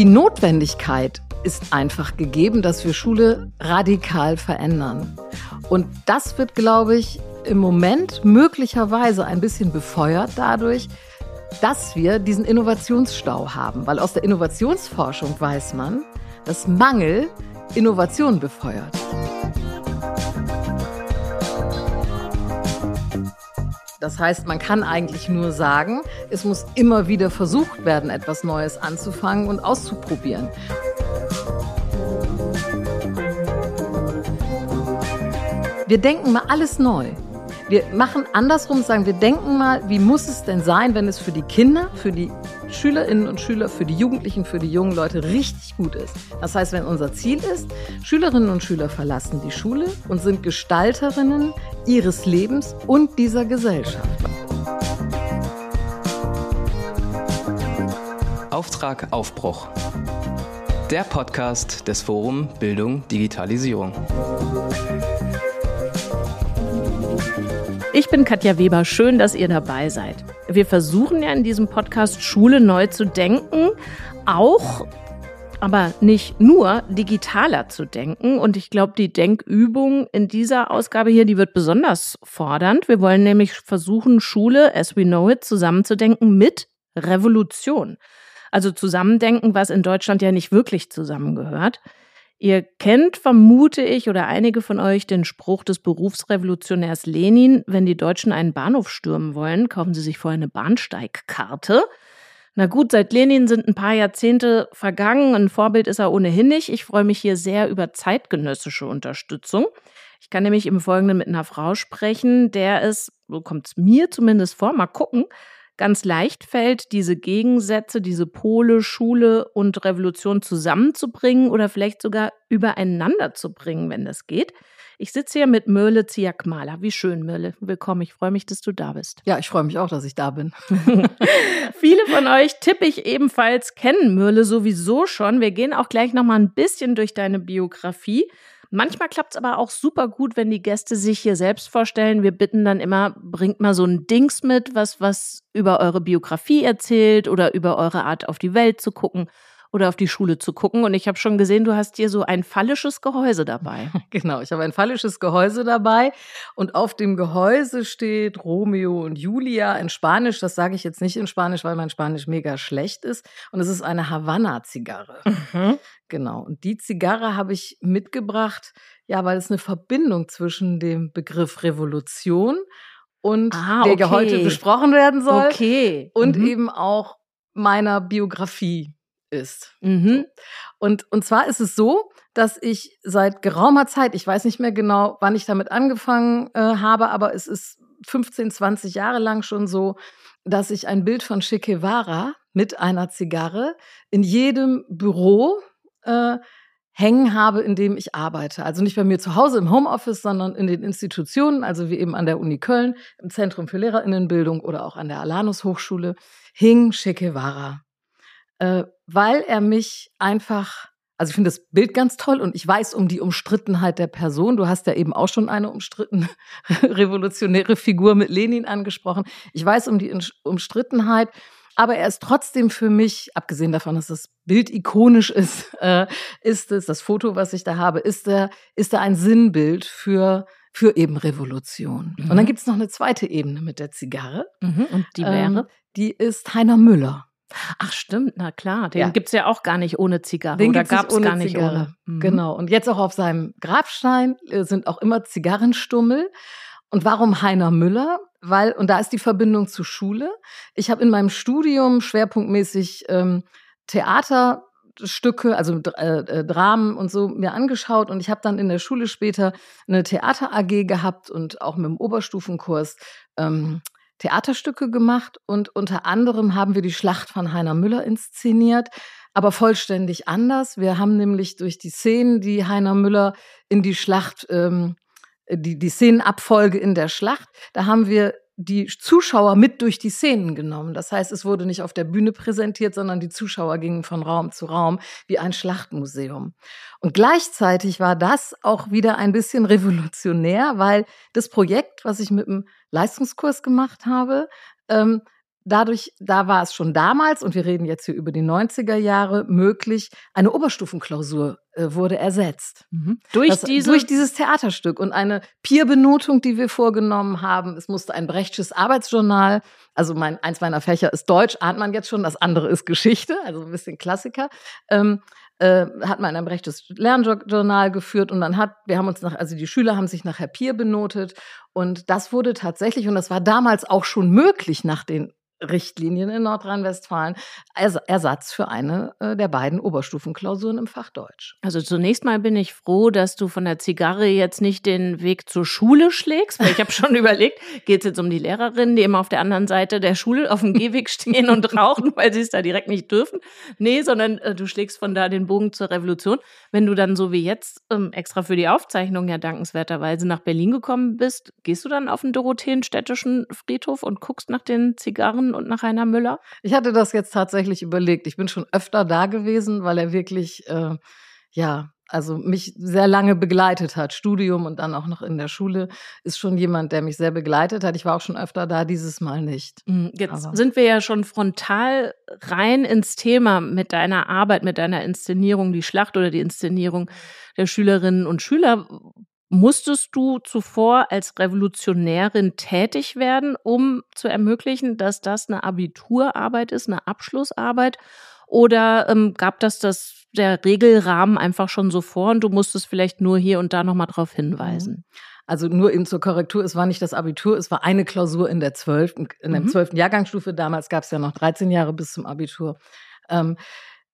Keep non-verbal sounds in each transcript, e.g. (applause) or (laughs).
Die Notwendigkeit ist einfach gegeben, dass wir Schule radikal verändern. Und das wird, glaube ich, im Moment möglicherweise ein bisschen befeuert dadurch, dass wir diesen Innovationsstau haben. Weil aus der Innovationsforschung weiß man, dass Mangel Innovation befeuert. Das heißt, man kann eigentlich nur sagen, es muss immer wieder versucht werden, etwas Neues anzufangen und auszuprobieren. Wir denken mal alles neu. Wir machen andersrum, sagen wir denken mal, wie muss es denn sein, wenn es für die Kinder, für die Schülerinnen und Schüler, für die Jugendlichen, für die jungen Leute richtig gut ist. Das heißt, wenn unser Ziel ist, Schülerinnen und Schüler verlassen die Schule und sind Gestalterinnen ihres Lebens und dieser Gesellschaft. Auftrag Aufbruch. Der Podcast des Forum Bildung Digitalisierung. Ich bin Katja Weber. Schön, dass ihr dabei seid. Wir versuchen ja in diesem Podcast Schule neu zu denken, auch aber nicht nur digitaler zu denken. Und ich glaube, die Denkübung in dieser Ausgabe hier, die wird besonders fordernd. Wir wollen nämlich versuchen, Schule, as we know it, zusammenzudenken mit Revolution. Also zusammendenken, was in Deutschland ja nicht wirklich zusammengehört. Ihr kennt, vermute ich, oder einige von euch den Spruch des Berufsrevolutionärs Lenin, wenn die Deutschen einen Bahnhof stürmen wollen, kaufen sie sich vorher eine Bahnsteigkarte. Na gut, seit Lenin sind ein paar Jahrzehnte vergangen. Ein Vorbild ist er ohnehin nicht. Ich freue mich hier sehr über zeitgenössische Unterstützung. Ich kann nämlich im Folgenden mit einer Frau sprechen, der es, so kommt es mir zumindest vor, mal gucken, ganz leicht fällt, diese Gegensätze, diese Pole, Schule und Revolution zusammenzubringen oder vielleicht sogar übereinander zu bringen, wenn das geht. Ich sitze hier mit Mörle Ziakmala. Wie schön, Mörle. Willkommen. Ich freue mich, dass du da bist. Ja, ich freue mich auch, dass ich da bin. (laughs) (laughs) Viele von euch tippe ich ebenfalls kennen Mörle sowieso schon. Wir gehen auch gleich noch mal ein bisschen durch deine Biografie. Manchmal klappt es aber auch super gut, wenn die Gäste sich hier selbst vorstellen. Wir bitten dann immer, bringt mal so ein Dings mit, was, was über eure Biografie erzählt oder über eure Art auf die Welt zu gucken oder auf die Schule zu gucken. Und ich habe schon gesehen, du hast hier so ein phallisches Gehäuse dabei. (laughs) Genau, ich habe ein phallisches Gehäuse dabei und auf dem Gehäuse steht Romeo und Julia in Spanisch. Das sage ich jetzt nicht in Spanisch, weil mein Spanisch mega schlecht ist. Und es ist eine Havanna-Zigarre. Mhm. Genau. Und die Zigarre habe ich mitgebracht, ja, weil es eine Verbindung zwischen dem Begriff Revolution und Aha, der okay. heute besprochen werden soll. Okay. Und mhm. eben auch meiner Biografie ist. Mhm. Und, und zwar ist es so, dass ich seit geraumer Zeit, ich weiß nicht mehr genau, wann ich damit angefangen äh, habe, aber es ist 15, 20 Jahre lang schon so, dass ich ein Bild von Che Guevara mit einer Zigarre in jedem Büro äh, hängen habe, in dem ich arbeite. Also nicht bei mir zu Hause im Homeoffice, sondern in den Institutionen, also wie eben an der Uni Köln, im Zentrum für Lehrerinnenbildung oder auch an der Alanus Hochschule, hing Che Guevara äh, weil er mich einfach, also ich finde das Bild ganz toll und ich weiß um die Umstrittenheit der Person. Du hast ja eben auch schon eine umstrittene (laughs) revolutionäre Figur mit Lenin angesprochen. Ich weiß um die Umstrittenheit. Aber er ist trotzdem für mich, abgesehen davon, dass das Bild ikonisch ist, (laughs) äh, ist es, das Foto, was ich da habe, ist er, ist er ein Sinnbild für, für eben Revolution. Mhm. Und dann mhm. gibt es noch eine zweite Ebene mit der Zigarre. Mhm. Und die wäre? Ähm, die ist Heiner Müller. Ach stimmt, na klar. Den ja. gibt's ja auch gar nicht ohne Zigarre. Den Oder gab's ohne gar nicht Zigarre. ohne. Mhm. Genau. Und jetzt auch auf seinem Grabstein äh, sind auch immer Zigarrenstummel. Und warum Heiner Müller? Weil, und da ist die Verbindung zur Schule. Ich habe in meinem Studium schwerpunktmäßig ähm, Theaterstücke, also äh, äh, Dramen und so mir angeschaut und ich habe dann in der Schule später eine Theater AG gehabt und auch mit dem Oberstufenkurs ähm, Theaterstücke gemacht und unter anderem haben wir die Schlacht von Heiner Müller inszeniert, aber vollständig anders. Wir haben nämlich durch die Szenen, die Heiner Müller in die Schlacht, ähm, die, die Szenenabfolge in der Schlacht, da haben wir die Zuschauer mit durch die Szenen genommen. Das heißt, es wurde nicht auf der Bühne präsentiert, sondern die Zuschauer gingen von Raum zu Raum wie ein Schlachtmuseum. Und gleichzeitig war das auch wieder ein bisschen revolutionär, weil das Projekt, was ich mit dem Leistungskurs gemacht habe, ähm, dadurch, da war es schon damals, und wir reden jetzt hier über die 90er Jahre, möglich, eine Oberstufenklausur äh, wurde ersetzt. Mhm. Durch, das, diese durch dieses Theaterstück und eine Peerbenotung, die wir vorgenommen haben. Es musste ein Brechtsches Arbeitsjournal, also mein, eins meiner Fächer ist Deutsch, ahnt man jetzt schon, das andere ist Geschichte, also ein bisschen Klassiker. Ähm, äh, hat man ein Brechtes Lernjournal geführt und dann hat, wir haben uns nach, also die Schüler haben sich nachher Peer benotet und das wurde tatsächlich, und das war damals auch schon möglich nach den Richtlinien in Nordrhein-Westfalen Ersatz für eine äh, der beiden Oberstufenklausuren im Fach Deutsch. Also zunächst mal bin ich froh, dass du von der Zigarre jetzt nicht den Weg zur Schule schlägst, weil ich habe schon (laughs) überlegt, geht es jetzt um die Lehrerinnen, die immer auf der anderen Seite der Schule auf dem Gehweg stehen und (laughs) rauchen, weil sie es da direkt nicht dürfen. Nee, sondern äh, du schlägst von da den Bogen zur Revolution. Wenn du dann so wie jetzt ähm, extra für die Aufzeichnung ja dankenswerterweise nach Berlin gekommen bist, gehst du dann auf den Dorotheenstädtischen Friedhof und guckst nach den Zigarren und nach Rainer Müller? Ich hatte das jetzt tatsächlich überlegt. Ich bin schon öfter da gewesen, weil er wirklich, äh, ja, also mich sehr lange begleitet hat. Studium und dann auch noch in der Schule ist schon jemand, der mich sehr begleitet hat. Ich war auch schon öfter da, dieses Mal nicht. Mhm, jetzt Aber. sind wir ja schon frontal rein ins Thema mit deiner Arbeit, mit deiner Inszenierung, die Schlacht oder die Inszenierung der Schülerinnen und Schüler. Musstest du zuvor als Revolutionärin tätig werden, um zu ermöglichen, dass das eine Abiturarbeit ist, eine Abschlussarbeit? Oder ähm, gab das das der Regelrahmen einfach schon so vor und du musstest vielleicht nur hier und da nochmal drauf hinweisen? Also nur eben zur Korrektur, es war nicht das Abitur, es war eine Klausur in der zwölften, in der mhm. zwölften Jahrgangsstufe. Damals gab es ja noch 13 Jahre bis zum Abitur. Ähm,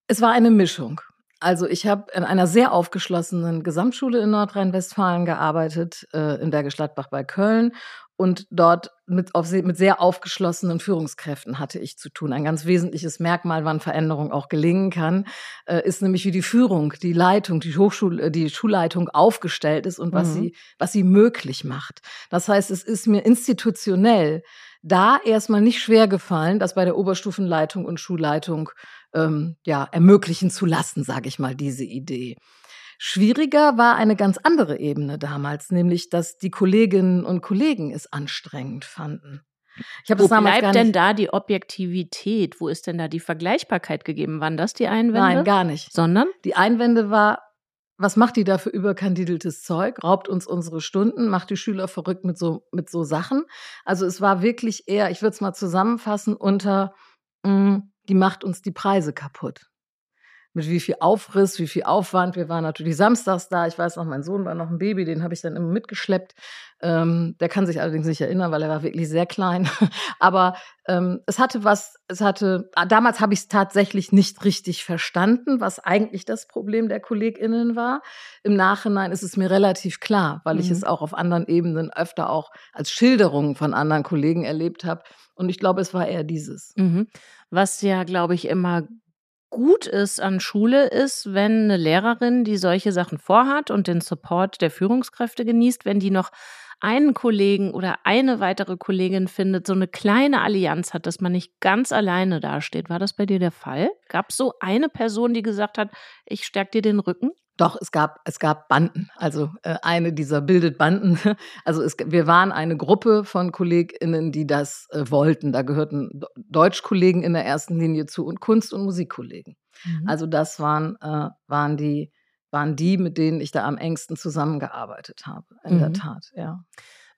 es war eine Mischung. Also ich habe in einer sehr aufgeschlossenen Gesamtschule in Nordrhein-Westfalen gearbeitet, äh, in Bergisch-Gladbach bei Köln. Und dort mit, auf, mit sehr aufgeschlossenen Führungskräften hatte ich zu tun. Ein ganz wesentliches Merkmal, wann Veränderung auch gelingen kann, äh, ist nämlich, wie die Führung, die Leitung, die Hochschul äh, die Schulleitung aufgestellt ist und was mhm. sie, was sie möglich macht. Das heißt, es ist mir institutionell da erstmal nicht schwer gefallen, das bei der Oberstufenleitung und Schulleitung ähm, ja, ermöglichen zu lassen, sage ich mal, diese Idee. Schwieriger war eine ganz andere Ebene damals, nämlich dass die Kolleginnen und Kollegen es anstrengend fanden. Ich Wo bleibt denn da die Objektivität? Wo ist denn da die Vergleichbarkeit gegeben? Waren das die Einwände? Nein, gar nicht. Sondern? Die Einwände war, was macht die da für überkandideltes Zeug? Raubt uns unsere Stunden, macht die Schüler verrückt mit so, mit so Sachen. Also es war wirklich eher, ich würde es mal zusammenfassen, unter mh, hm, die macht uns die Preise kaputt. Mit wie viel Aufriss, wie viel Aufwand. Wir waren natürlich samstags da. Ich weiß noch, mein Sohn war noch ein Baby, den habe ich dann immer mitgeschleppt. Ähm, der kann sich allerdings nicht erinnern, weil er war wirklich sehr klein. (laughs) Aber ähm, es hatte was, es hatte, damals habe ich es tatsächlich nicht richtig verstanden, was eigentlich das Problem der KollegInnen war. Im Nachhinein ist es mir relativ klar, weil mhm. ich es auch auf anderen Ebenen öfter auch als Schilderungen von anderen Kollegen erlebt habe. Und ich glaube, es war eher dieses. Mhm. Was ja, glaube ich, immer gut ist an Schule, ist, wenn eine Lehrerin, die solche Sachen vorhat und den Support der Führungskräfte genießt, wenn die noch einen Kollegen oder eine weitere Kollegin findet, so eine kleine Allianz hat, dass man nicht ganz alleine dasteht. War das bei dir der Fall? Gab es so eine Person, die gesagt hat, ich stärke dir den Rücken? Doch, es gab, es gab Banden. Also äh, eine dieser bildet Banden. (laughs) Also es, wir waren eine Gruppe von KollegInnen, die das äh, wollten. Da gehörten Deutschkollegen in der ersten Linie zu und Kunst- und Musikkollegen. Mhm. Also das waren, äh, waren, die, waren die, mit denen ich da am engsten zusammengearbeitet habe. In mhm. der Tat, ja.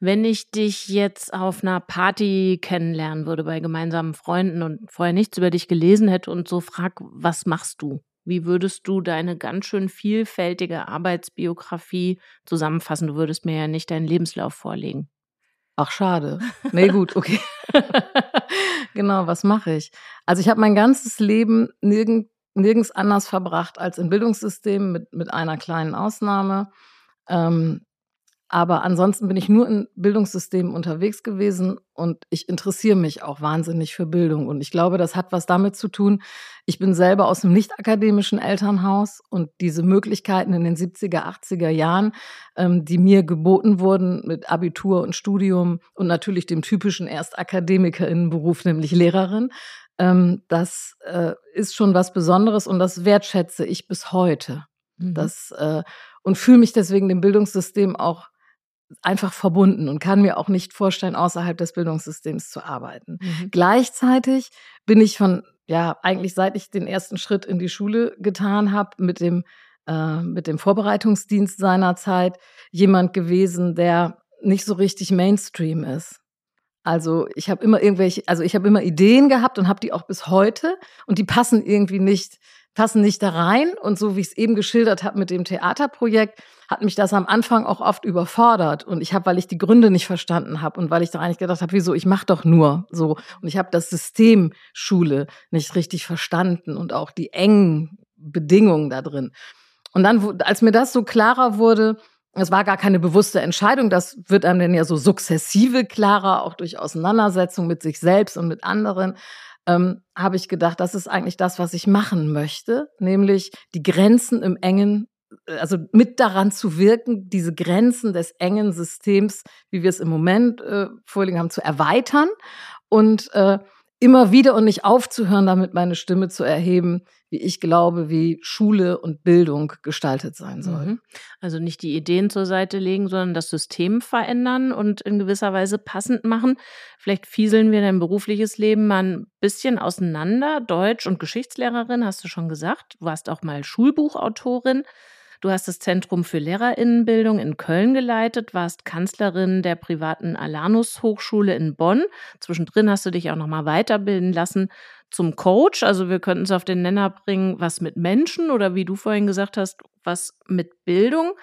Wenn ich dich jetzt auf einer Party kennenlernen würde bei gemeinsamen Freunden und vorher nichts über dich gelesen hätte und so frag, was machst du? Wie würdest du deine ganz schön vielfältige Arbeitsbiografie zusammenfassen? Du würdest mir ja nicht deinen Lebenslauf vorlegen. Ach, schade. (laughs) Nee, gut, okay. (laughs) genau, was mache ich? Also ich habe mein ganzes Leben nirgend, nirgends anders verbracht als im Bildungssystem mit, mit einer kleinen Ausnahme. Ähm, aber ansonsten bin ich nur in Bildungssystemen unterwegs gewesen und ich interessiere mich auch wahnsinnig für Bildung. Und ich glaube, das hat was damit zu tun. Ich bin selber aus einem nicht akademischen Elternhaus und diese Möglichkeiten in den 70er, 80er Jahren, ähm, die mir geboten wurden mit Abitur und Studium und natürlich dem typischen Erstakademikerinnenberuf, nämlich Lehrerin, ähm, das äh, ist schon was Besonderes und das wertschätze ich bis heute. Mhm. Das, äh, und fühle mich deswegen dem Bildungssystem auch einfach verbunden und kann mir auch nicht vorstellen, außerhalb des Bildungssystems zu arbeiten. Mhm. Gleichzeitig bin ich von, ja, eigentlich seit ich den ersten Schritt in die Schule getan habe, mit dem, äh, mit dem Vorbereitungsdienst seiner Zeit, jemand gewesen, der nicht so richtig Mainstream ist. Also ich habe immer irgendwelche, also ich habe immer Ideen gehabt und habe die auch bis heute und die passen irgendwie nicht passen nicht da rein. Und so wie ich es eben geschildert habe mit dem Theaterprojekt, hat mich das am Anfang auch oft überfordert. Und ich habe, weil ich die Gründe nicht verstanden habe und weil ich da eigentlich gedacht habe, wieso, ich mache doch nur so. Und ich habe das System Schule nicht richtig verstanden und auch die engen Bedingungen da drin. Und dann, als mir das so klarer wurde, es war gar keine bewusste Entscheidung, das wird einem dann ja so sukzessive klarer, auch durch Auseinandersetzung mit sich selbst und mit anderen ähm, habe ich gedacht, das ist eigentlich das, was ich machen möchte, nämlich die Grenzen im engen, also mit daran zu wirken, diese Grenzen des engen Systems, wie wir es im Moment äh, vorliegen haben, zu erweitern und äh, immer wieder und nicht aufzuhören, damit meine Stimme zu erheben, wie ich glaube, wie Schule und Bildung gestaltet sein soll. Mhm. Also nicht die Ideen zur Seite legen, sondern das System verändern und in gewisser Weise passend machen. Vielleicht fieseln wir dein berufliches Leben mal ein bisschen auseinander. Deutsch- und Geschichtslehrerin, hast du schon gesagt. Du warst auch mal Schulbuchautorin. Du hast das Zentrum für Lehrerinnenbildung in Köln geleitet, warst Kanzlerin der privaten Alanus Hochschule in Bonn. Zwischendrin hast du dich auch noch mal weiterbilden lassen zum Coach. Also wir könnten es auf den Nenner bringen, was mit Menschen oder wie du vorhin gesagt hast, was mit Bildung.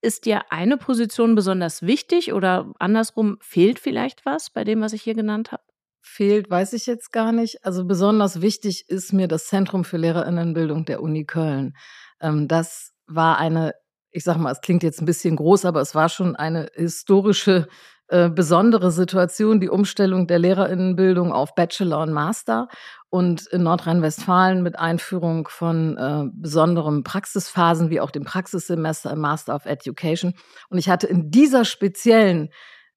Ist dir eine Position besonders wichtig oder andersrum fehlt vielleicht was bei dem, was ich hier genannt habe? Fehlt, weiß ich jetzt gar nicht. Also besonders wichtig ist mir das Zentrum für Lehrerinnenbildung der Uni Köln. Ähm, das war eine, ich sag mal, es klingt jetzt ein bisschen groß, aber es war schon eine historische äh, besondere Situation, die Umstellung der Lehrerinnenbildung auf Bachelor und Master und in Nordrhein-Westfalen mit Einführung von äh, besonderen Praxisphasen wie auch dem Praxissemester im Master of Education. Und ich hatte in dieser speziellen,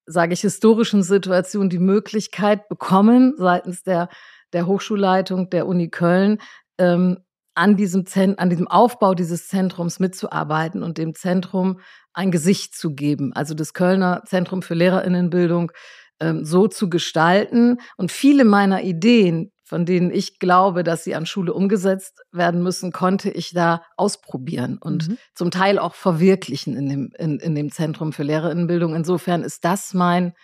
sage ich, historischen Situation die Möglichkeit bekommen, seitens der, der Hochschulleitung der Uni Köln, ähm, an diesem, Zent an diesem Aufbau dieses Zentrums mitzuarbeiten und dem Zentrum ein Gesicht zu geben. Also das Kölner Zentrum für Lehrerinnenbildung ähm, so zu gestalten. Und viele meiner Ideen, von denen ich glaube, dass sie an Schule umgesetzt werden müssen, konnte ich da ausprobieren und mhm. zum Teil auch verwirklichen in dem, in, in dem Zentrum für Lehrerinnenbildung. Insofern ist das mein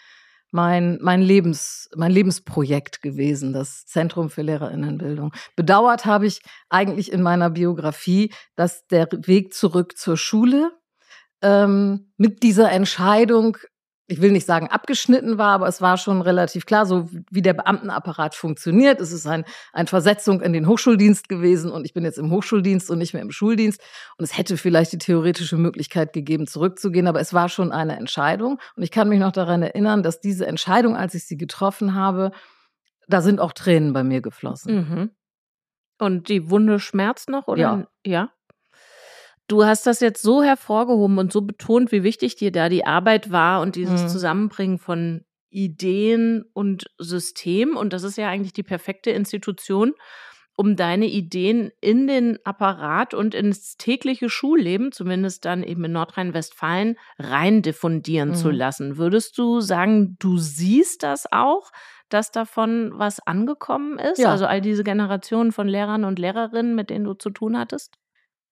mein, mein, Lebens, mein Lebensprojekt gewesen, das Zentrum für Lehrerinnenbildung. Bedauert habe ich eigentlich in meiner Biografie, dass der Weg zurück zur Schule ähm, mit dieser Entscheidung ich will nicht sagen abgeschnitten war, aber es war schon relativ klar, so wie der Beamtenapparat funktioniert. Es ist ein, eine Versetzung in den Hochschuldienst gewesen und ich bin jetzt im Hochschuldienst und nicht mehr im Schuldienst. Und es hätte vielleicht die theoretische Möglichkeit gegeben, zurückzugehen, aber es war schon eine Entscheidung. Und ich kann mich noch daran erinnern, dass diese Entscheidung, als ich sie getroffen habe, da sind auch Tränen bei mir geflossen. Mhm. Und die Wunde schmerzt noch, oder? Ja. ja? Du hast das jetzt so hervorgehoben und so betont, wie wichtig dir da die Arbeit war und dieses mhm. Zusammenbringen von Ideen und System. Und das ist ja eigentlich die perfekte Institution, um deine Ideen in den Apparat und ins tägliche Schulleben, zumindest dann eben in Nordrhein-Westfalen, rein diffundieren mhm. zu lassen. Würdest du sagen, du siehst das auch? dass davon was angekommen ist? Ja. Also all diese Generationen von Lehrern und Lehrerinnen, mit denen du zu tun hattest?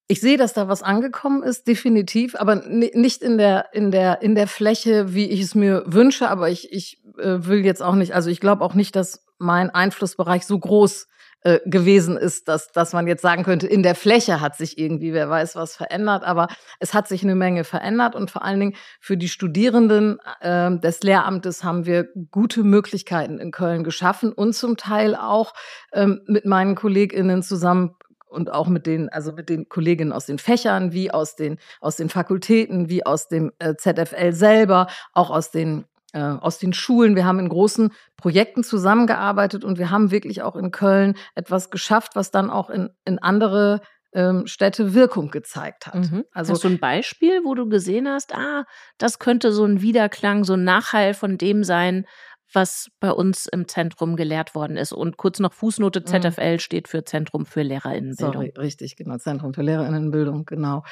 Ich sehe, dass da was angekommen ist, definitiv, aber nicht in der, in der, in der Fläche, wie ich es mir wünsche, aber ich, ich äh, will jetzt auch nicht, also ich glaube auch nicht, dass mein Einflussbereich so groß äh, gewesen ist, dass, dass man jetzt sagen könnte, in der Fläche hat sich irgendwie, wer weiß, was verändert, aber es hat sich eine Menge verändert und vor allen Dingen für die Studierenden äh, des Lehramtes haben wir gute Möglichkeiten in Köln geschaffen und zum Teil auch ähm, mit meinen KollegInnen zusammen und auch mit den, also mit den Kolleginnen aus den Fächern, wie aus den, aus den Fakultäten, wie aus dem äh, ZFL selber, auch aus den äh, aus den Schulen. Wir haben in großen Projekten zusammengearbeitet und wir haben wirklich auch in Köln etwas geschafft, was dann auch in, in andere ähm, Städte Wirkung gezeigt hat. Mhm. Also hast du ein Beispiel, wo du gesehen hast, ah, das könnte so ein Wiederklang, so ein Nachhall von dem sein, was bei uns im Zentrum gelehrt worden ist. Und kurz noch Fußnote ZFL mhm. steht für Zentrum für Lehrerinnenbildung. Sorry, richtig, genau, Zentrum für Lehrerinnenbildung, genau.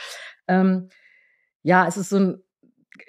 Ähm, ja, es ist so ein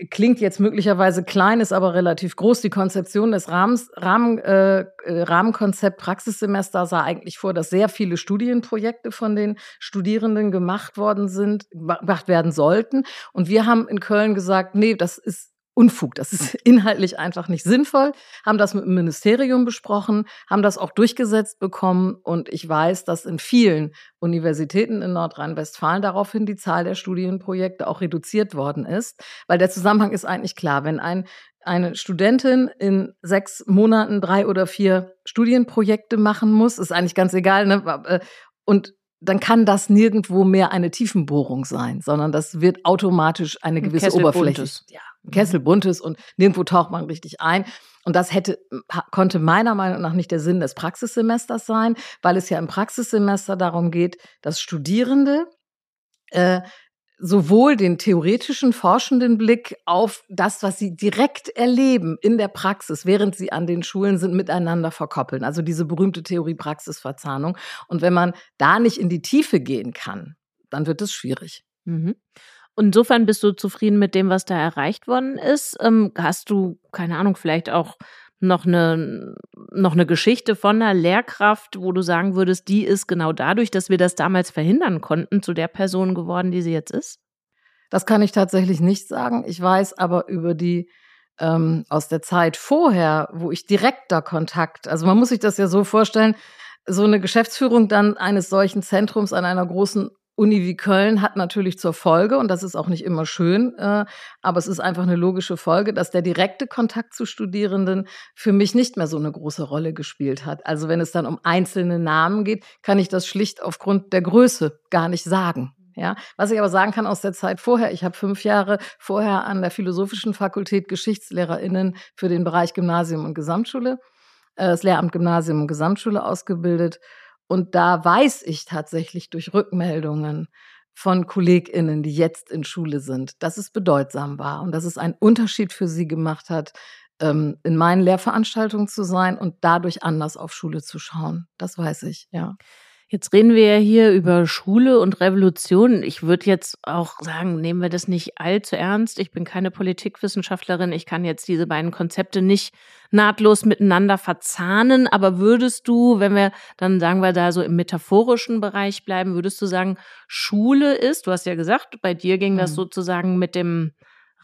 klingt jetzt möglicherweise klein, ist aber relativ groß. Die Konzeption des Rahmens, Rahmen, äh, äh, Rahmenkonzept Praxissemester sah eigentlich vor, dass sehr viele Studienprojekte von den Studierenden gemacht worden sind, gemacht werden sollten. Und wir haben in Köln gesagt, nee, das ist Unfug. Das ist (laughs) inhaltlich einfach nicht sinnvoll. Haben das mit dem Ministerium besprochen, haben das auch durchgesetzt bekommen. Und ich weiß, dass in vielen Universitäten in Nordrhein-Westfalen daraufhin die Zahl der Studienprojekte auch reduziert worden ist. Weil der Zusammenhang ist eigentlich klar. Wenn ein eine Studentin in sechs Monaten drei oder vier Studienprojekte machen muss, ist eigentlich ganz egal. Ne? Äh, und dann kann das nirgendwo mehr eine Tiefenbohrung sein, sondern das wird automatisch eine gewisse Oberfläche. Ja, Kessel buntes und nirgendwo taucht man richtig ein. Und das hätte, konnte meiner Meinung nach nicht der Sinn des Praxissemesters sein, weil es ja im Praxissemester darum geht, dass Studierende äh, sowohl den theoretischen, forschenden Blick auf das, was sie direkt erleben in der Praxis, während sie an den Schulen sind, miteinander verkoppeln. Also diese berühmte Theorie-Praxis-Verzahnung. Und wenn man da nicht in die Tiefe gehen kann, dann wird es schwierig. Mhm. Insofern bist du zufrieden mit dem, was da erreicht worden ist. Ähm, hast du, keine Ahnung, vielleicht auch noch eine, noch eine Geschichte von einer Lehrkraft, wo du sagen würdest, die ist genau dadurch, dass wir das damals verhindern konnten, zu der Person geworden, die sie jetzt ist? Das kann ich tatsächlich nicht sagen. Ich weiß aber über die ähm, aus der Zeit vorher, wo ich direkter Kontakt, also man muss sich das ja so vorstellen, so eine Geschäftsführung dann eines solchen Zentrums an einer großen Uni wie Köln hat natürlich zur Folge, und das ist auch nicht immer schön, äh, aber es ist einfach eine logische Folge, dass der direkte Kontakt zu Studierenden für mich nicht mehr so eine große Rolle gespielt hat. Also wenn es dann um einzelne Namen geht, kann ich das schlicht aufgrund der Größe gar nicht sagen. Ja, was ich aber sagen kann aus der Zeit vorher, ich habe fünf Jahre vorher an der Philosophischen Fakultät GeschichtslehrerInnen für den Bereich Gymnasium und Gesamtschule, äh, das Lehramt Gymnasium und Gesamtschule ausgebildet und da weiß ich tatsächlich durch Rückmeldungen von KollegInnen, die jetzt in Schule sind, dass es bedeutsam war und dass es einen Unterschied für sie gemacht hat, ähm, in meinen Lehrveranstaltungen zu sein und dadurch anders auf Schule zu schauen. Das weiß ich, ja. Jetzt reden wir ja hier über Schule und Revolution. Ich würde jetzt auch sagen, nehmen wir das nicht allzu ernst. Ich bin keine Politikwissenschaftlerin. Ich kann jetzt diese beiden Konzepte nicht nahtlos miteinander verzahnen. Aber würdest du, wenn wir dann sagen wir da so im metaphorischen Bereich bleiben, würdest du sagen, Schule ist, du hast ja gesagt, bei dir ging das mhm. sozusagen mit dem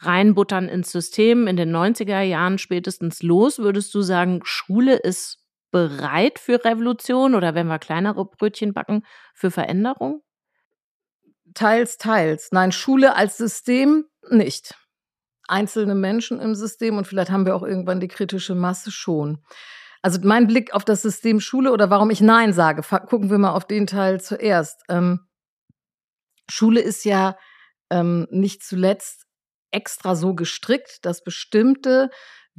Reinbuttern ins System in den 90er Jahren spätestens los. Würdest du sagen, Schule ist bereit für Revolution oder wenn wir kleinere Brötchen backen, für Veränderung? Teils, teils. Nein, Schule als System nicht. Einzelne Menschen im System und vielleicht haben wir auch irgendwann die kritische Masse schon. Also mein Blick auf das System Schule oder warum ich Nein sage, gucken wir mal auf den Teil zuerst. Ähm, Schule ist ja ähm, nicht zuletzt extra so gestrickt, dass bestimmte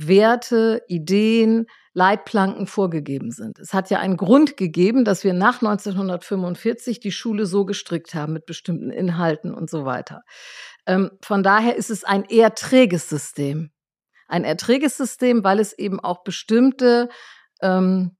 Werte, Ideen, Leitplanken vorgegeben sind. Es hat ja einen Grund gegeben, dass wir nach 1945 die Schule so gestrickt haben mit bestimmten Inhalten und so weiter. Ähm, von daher ist es ein eher träges System. Ein eher träges System, weil es eben auch bestimmte ähm,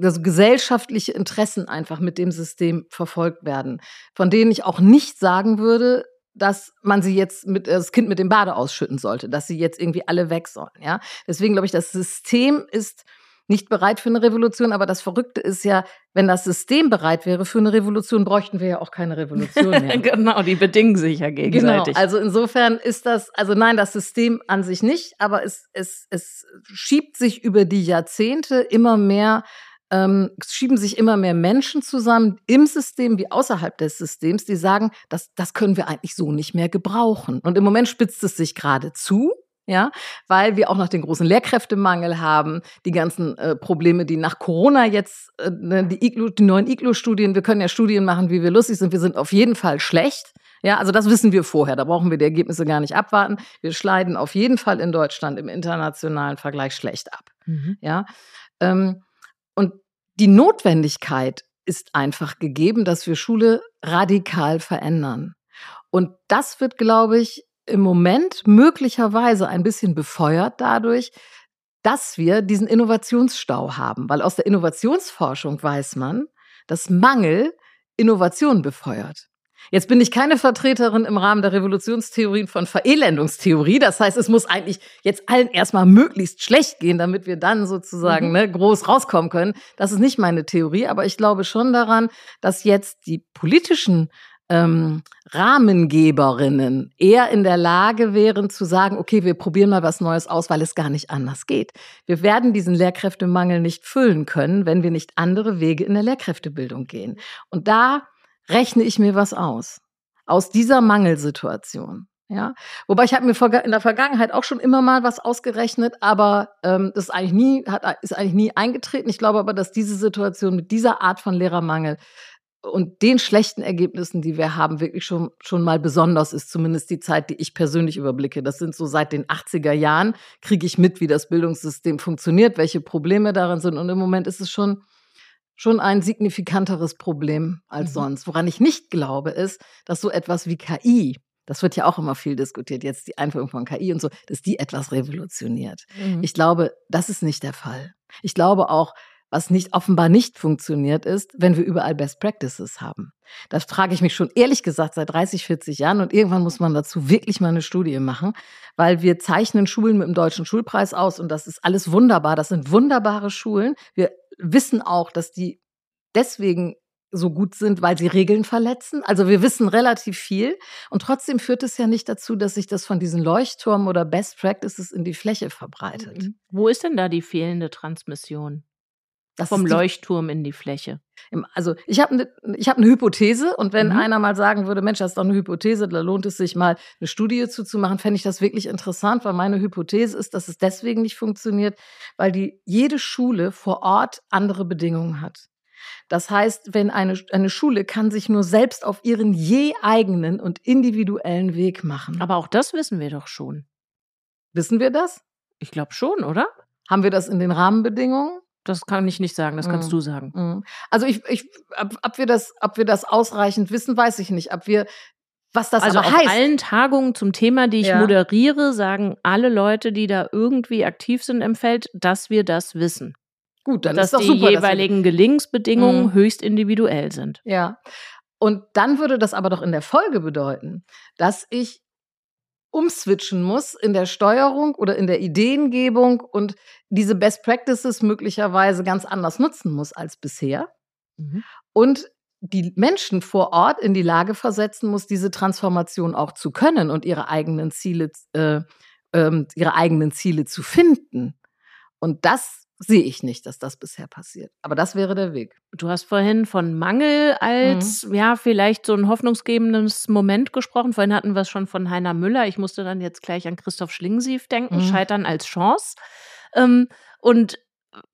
also gesellschaftliche Interessen einfach mit dem System verfolgt werden, von denen ich auch nicht sagen würde, dass man sie jetzt mit äh, das Kind mit dem Bade ausschütten sollte, dass sie jetzt irgendwie alle weg sollen. Ja, deswegen glaube ich, das System ist nicht bereit für eine Revolution, aber das Verrückte ist ja, wenn das System bereit wäre für eine Revolution, bräuchten wir ja auch keine Revolution mehr. (laughs) genau, die bedingen sich ja gegenseitig. Genau, also insofern ist das, also nein, das System an sich nicht, aber es, es, es schiebt sich über die Jahrzehnte immer mehr ähm, schieben sich immer mehr Menschen zusammen im System wie außerhalb des Systems, die sagen, das, das können wir eigentlich so nicht mehr gebrauchen. Und im Moment spitzt es sich gerade zu. Ja, weil wir auch noch den großen Lehrkräftemangel haben, die ganzen äh, Probleme, die nach Corona jetzt, äh, ne, die, Iglo, die neuen Iglo-Studien, wir können ja Studien machen, wie wir lustig sind, wir sind auf jeden Fall schlecht. Ja, also das wissen wir vorher, da brauchen wir die Ergebnisse gar nicht abwarten. Wir schneiden auf jeden Fall in Deutschland im internationalen Vergleich schlecht ab. Mhm. Ja, ähm, und die Notwendigkeit ist einfach gegeben, dass wir Schule radikal verändern. Und das wird, glaube ich, im Moment möglicherweise ein bisschen befeuert dadurch, dass wir diesen Innovationsstau haben. Weil aus der Innovationsforschung weiß man, dass Mangel Innovation befeuert. Jetzt bin ich keine Vertreterin im Rahmen der Revolutionstheorien von Verelendungstheorie. Das heißt, es muss eigentlich jetzt allen erstmal möglichst schlecht gehen, damit wir dann sozusagen mhm. ne, groß rauskommen können. Das ist nicht meine Theorie, aber ich glaube schon daran, dass jetzt die politischen ähm, Rahmengeberinnen eher in der Lage wären zu sagen, okay, wir probieren mal was Neues aus, weil es gar nicht anders geht. Wir werden diesen Lehrkräftemangel nicht füllen können, wenn wir nicht andere Wege in der Lehrkräftebildung gehen. Und da rechne ich mir was aus. Aus dieser Mangelsituation. Ja, wobei ich habe mir in der Vergangenheit auch schon immer mal was ausgerechnet, aber ähm, das ist eigentlich nie hat, ist eigentlich nie eingetreten. Ich glaube aber, dass diese Situation mit dieser Art von Lehrermangel und den schlechten Ergebnissen, die wir haben, wirklich schon, schon mal besonders ist, zumindest die Zeit, die ich persönlich überblicke. Das sind so seit den 80er Jahren, kriege ich mit, wie das Bildungssystem funktioniert, welche Probleme darin sind. Und im Moment ist es schon, schon ein signifikanteres Problem als mhm. sonst. Woran ich nicht glaube, ist, dass so etwas wie KI, das wird ja auch immer viel diskutiert, jetzt die Einführung von KI und so, dass die etwas revolutioniert. Mhm. Ich glaube, das ist nicht der Fall. Ich glaube auch, was nicht offenbar nicht funktioniert ist, wenn wir überall Best Practices haben. Das frage ich mich schon ehrlich gesagt seit 30, 40 Jahren und irgendwann muss man dazu wirklich mal eine Studie machen, weil wir zeichnen Schulen mit dem deutschen Schulpreis aus und das ist alles wunderbar. Das sind wunderbare Schulen. Wir wissen auch, dass die deswegen so gut sind, weil sie Regeln verletzen. Also wir wissen relativ viel und trotzdem führt es ja nicht dazu, dass sich das von diesen Leuchtturmen oder Best Practices in die Fläche verbreitet. Mhm. Wo ist denn da die fehlende Transmission? Das Vom Leuchtturm in die Fläche. Also ich habe eine ich hab ne Hypothese und wenn mhm. einer mal sagen würde, Mensch, das ist doch eine Hypothese, da lohnt es sich mal eine Studie zuzumachen, fände ich das wirklich interessant, weil meine Hypothese ist, dass es deswegen nicht funktioniert, weil die jede Schule vor Ort andere Bedingungen hat. Das heißt, wenn eine, eine Schule kann sich nur selbst auf ihren je eigenen und individuellen Weg machen. Aber auch das wissen wir doch schon. Wissen wir das? Ich glaube schon, oder? Haben wir das in den Rahmenbedingungen? Das kann ich nicht sagen, das kannst mm. du sagen. Mm. Also ich, ich ob, ob, wir das, ob wir das ausreichend wissen, weiß ich nicht. Ob wir, was das also aber auf heißt. allen Tagungen zum Thema, die ich ja. moderiere, sagen alle Leute, die da irgendwie aktiv sind im Feld, dass wir das wissen. Gut, dann dass ist doch die super, jeweiligen Gelingensbedingungen mm. höchst individuell sind. Ja. Und dann würde das aber doch in der Folge bedeuten, dass ich umswitchen muss in der Steuerung oder in der Ideengebung und diese Best Practices möglicherweise ganz anders nutzen muss als bisher. Mhm. Und die Menschen vor Ort in die Lage versetzen muss, diese Transformation auch zu können und ihre eigenen Ziele, äh, äh, ihre eigenen Ziele zu finden. Und das sehe ich nicht, dass das bisher passiert. Aber das wäre der Weg. Du hast vorhin von Mangel als, mhm. ja, vielleicht so ein hoffnungsgebendes Moment gesprochen. Vorhin hatten wir es schon von Heiner Müller. Ich musste dann jetzt gleich an Christoph Schlingensief denken. Mhm. Scheitern als Chance. Ähm, und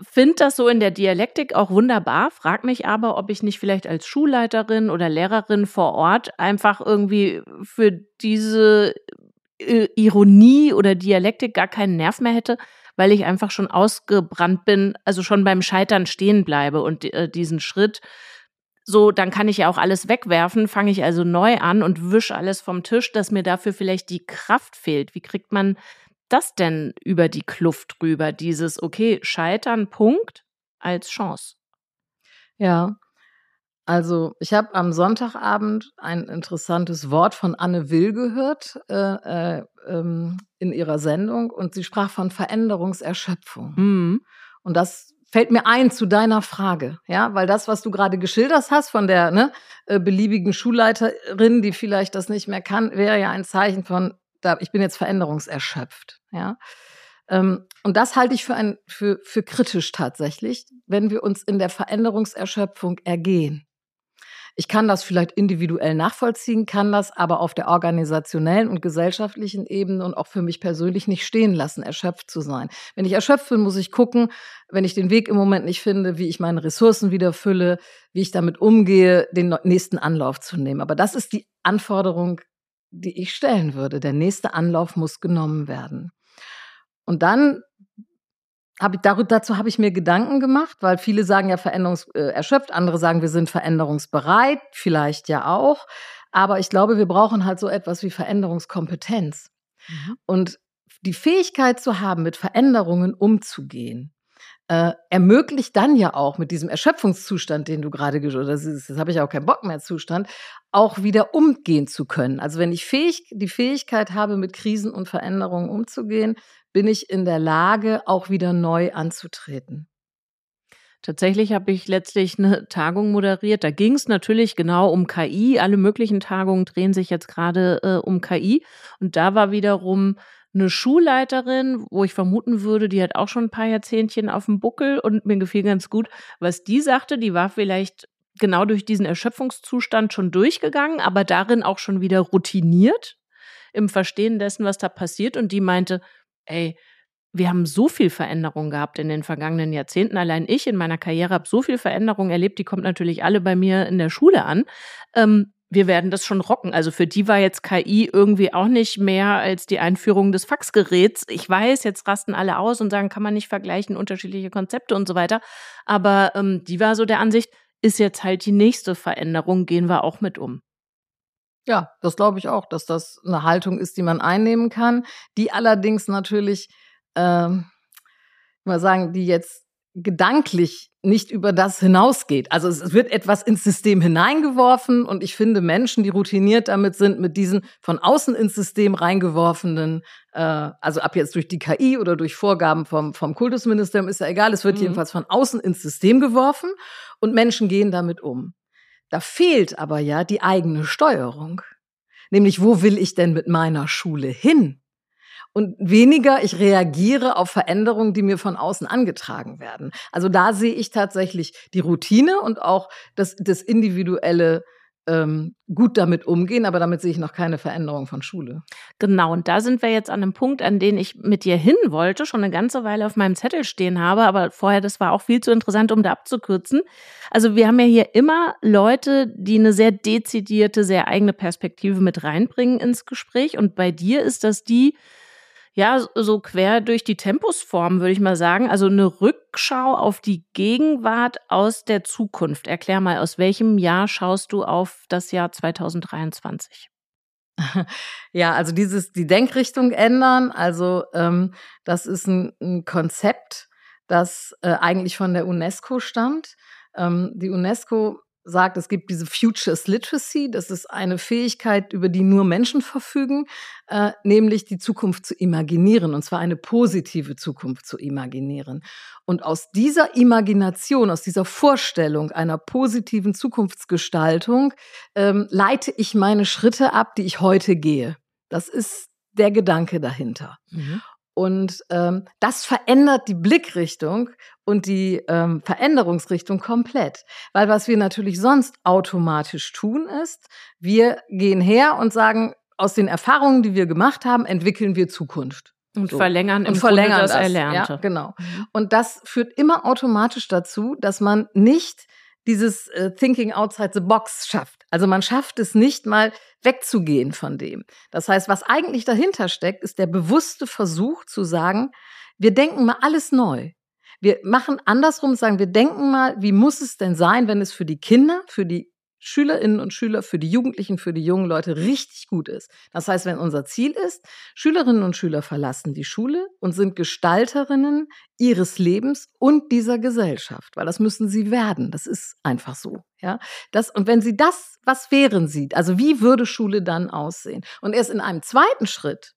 finde das so in der Dialektik auch wunderbar, frag mich aber, ob ich nicht vielleicht als Schulleiterin oder Lehrerin vor Ort einfach irgendwie für diese äh, Ironie oder Dialektik gar keinen Nerv mehr hätte, weil ich einfach schon ausgebrannt bin, also schon beim Scheitern stehen bleibe und äh, diesen Schritt so, dann kann ich ja auch alles wegwerfen, fange ich also neu an und wisch alles vom Tisch, dass mir dafür vielleicht die Kraft fehlt. Wie kriegt man das denn über die Kluft drüber? Dieses, okay, scheitern, Punkt, als Chance. Ja, also ich habe am Sonntagabend ein interessantes Wort von Anne Will gehört äh, äh, ähm, in ihrer Sendung und sie sprach von Veränderungserschöpfung. Mhm. Und das fällt mir ein zu deiner Frage, ja, weil das, was du gerade geschildert hast von der ne, äh, beliebigen Schulleiterin, die vielleicht das nicht mehr kann, wäre ja ein Zeichen von, da, ich bin jetzt veränderungserschöpft, ja. Ähm, und das halte ich für, ein, für, für kritisch tatsächlich, wenn wir uns in der Veränderungserschöpfung ergehen. Ich kann das vielleicht individuell nachvollziehen, kann das aber auf der organisationellen und gesellschaftlichen Ebene und auch für mich persönlich nicht stehen lassen, erschöpft zu sein. Wenn ich erschöpft bin, muss ich gucken, wenn ich den Weg im Moment nicht finde, wie ich meine Ressourcen wieder fülle, wie ich damit umgehe, den nächsten Anlauf zu nehmen. Aber das ist die Anforderung, die ich stellen würde. Der nächste Anlauf muss genommen werden. Und dann hab ich, dazu habe ich mir Gedanken gemacht, weil viele sagen ja veränderungserschöpft, äh, andere sagen, wir sind veränderungsbereit, vielleicht ja auch. Aber ich glaube, wir brauchen halt so etwas wie Veränderungskompetenz. Mhm. Und die Fähigkeit zu haben, mit Veränderungen umzugehen, äh, ermöglicht dann ja auch mit diesem Erschöpfungszustand, den du gerade gesagt hast, das, das habe ich auch keinen Bock mehr Zustand, auch wieder umgehen zu können. Also wenn ich fähig, die Fähigkeit habe, mit Krisen und Veränderungen umzugehen, bin ich in der Lage, auch wieder neu anzutreten. Tatsächlich habe ich letztlich eine Tagung moderiert. Da ging es natürlich genau um KI. Alle möglichen Tagungen drehen sich jetzt gerade äh, um KI. Und da war wiederum eine Schulleiterin, wo ich vermuten würde, die hat auch schon ein paar Jahrzehntchen auf dem Buckel und mir gefiel ganz gut, was die sagte, die war vielleicht genau durch diesen Erschöpfungszustand schon durchgegangen, aber darin auch schon wieder routiniert im Verstehen dessen, was da passiert. Und die meinte, ey, wir haben so viel Veränderung gehabt in den vergangenen Jahrzehnten. Allein ich in meiner Karriere habe so viel Veränderung erlebt, die kommt natürlich alle bei mir in der Schule an. Ähm, wir werden das schon rocken. Also für die war jetzt KI irgendwie auch nicht mehr als die Einführung des Faxgeräts. Ich weiß, jetzt rasten alle aus und sagen, kann man nicht vergleichen, unterschiedliche Konzepte und so weiter. Aber ähm, die war so der Ansicht, ist jetzt halt die nächste Veränderung, gehen wir auch mit um. Ja, das glaube ich auch, dass das eine Haltung ist, die man einnehmen kann, die allerdings natürlich ähm, mal sagen, die jetzt gedanklich nicht über das hinausgeht. Also es wird etwas ins System hineingeworfen und ich finde Menschen, die routiniert damit sind, mit diesen von außen ins System reingeworfenen, äh, also ab jetzt durch die KI oder durch Vorgaben vom, vom Kultusministerium, ist ja egal, es wird mhm. jedenfalls von außen ins System geworfen und Menschen gehen damit um. Da fehlt aber ja die eigene Steuerung. Nämlich, wo will ich denn mit meiner Schule hin? und weniger ich reagiere auf Veränderungen, die mir von außen angetragen werden. Also da sehe ich tatsächlich die Routine und auch das, das individuelle ähm, gut damit umgehen, aber damit sehe ich noch keine Veränderung von Schule. Genau, und da sind wir jetzt an einem Punkt, an den ich mit dir hin wollte, schon eine ganze Weile auf meinem Zettel stehen habe, aber vorher, das war auch viel zu interessant, um da abzukürzen. Also wir haben ja hier immer Leute, die eine sehr dezidierte, sehr eigene Perspektive mit reinbringen ins Gespräch und bei dir ist das die, ja, so quer durch die Tempusform, würde ich mal sagen. Also eine Rückschau auf die Gegenwart aus der Zukunft. Erklär mal, aus welchem Jahr schaust du auf das Jahr 2023? (laughs) Ja, also dieses, die Denkrichtung ändern, also ähm, das ist ein, ein Konzept, das äh, eigentlich von der UNESCO stammt. Ähm, die UNESCO sagt, es gibt diese Futures Literacy, das ist eine Fähigkeit, über die nur Menschen verfügen, äh, nämlich die Zukunft zu imaginieren, und zwar eine positive Zukunft zu imaginieren. Und aus dieser Imagination, aus dieser Vorstellung einer positiven Zukunftsgestaltung ähm, leite ich meine Schritte ab, die ich heute gehe. Das ist der Gedanke dahinter. Mhm. Und ähm, das verändert die Blickrichtung und die ähm, Veränderungsrichtung komplett. Weil was wir natürlich sonst automatisch tun ist, wir gehen her und sagen, aus den Erfahrungen, die wir gemacht haben, entwickeln wir Zukunft. Und so. verlängern und verlängern das, das Erlernte. Ja, genau. Mhm. Und das führt immer automatisch dazu, dass man nicht dieses äh, Thinking outside the box schafft. Also man schafft es nicht mal wegzugehen von dem. Das heißt, was eigentlich dahinter steckt, ist der bewusste Versuch zu sagen, wir denken mal alles neu. Wir machen andersrum, sagen wir denken mal, wie muss es denn sein, wenn es für die Kinder, für die Schülerinnen und Schüler, für die Jugendlichen, für die jungen Leute richtig gut ist. Das heißt, wenn unser Ziel ist, Schülerinnen und Schüler verlassen die Schule und sind Gestalterinnen ihres Lebens und dieser Gesellschaft, weil das müssen sie werden. Das ist einfach so. Ja, das, und wenn sie das, was wären sie? Also wie würde Schule dann aussehen? Und erst in einem zweiten Schritt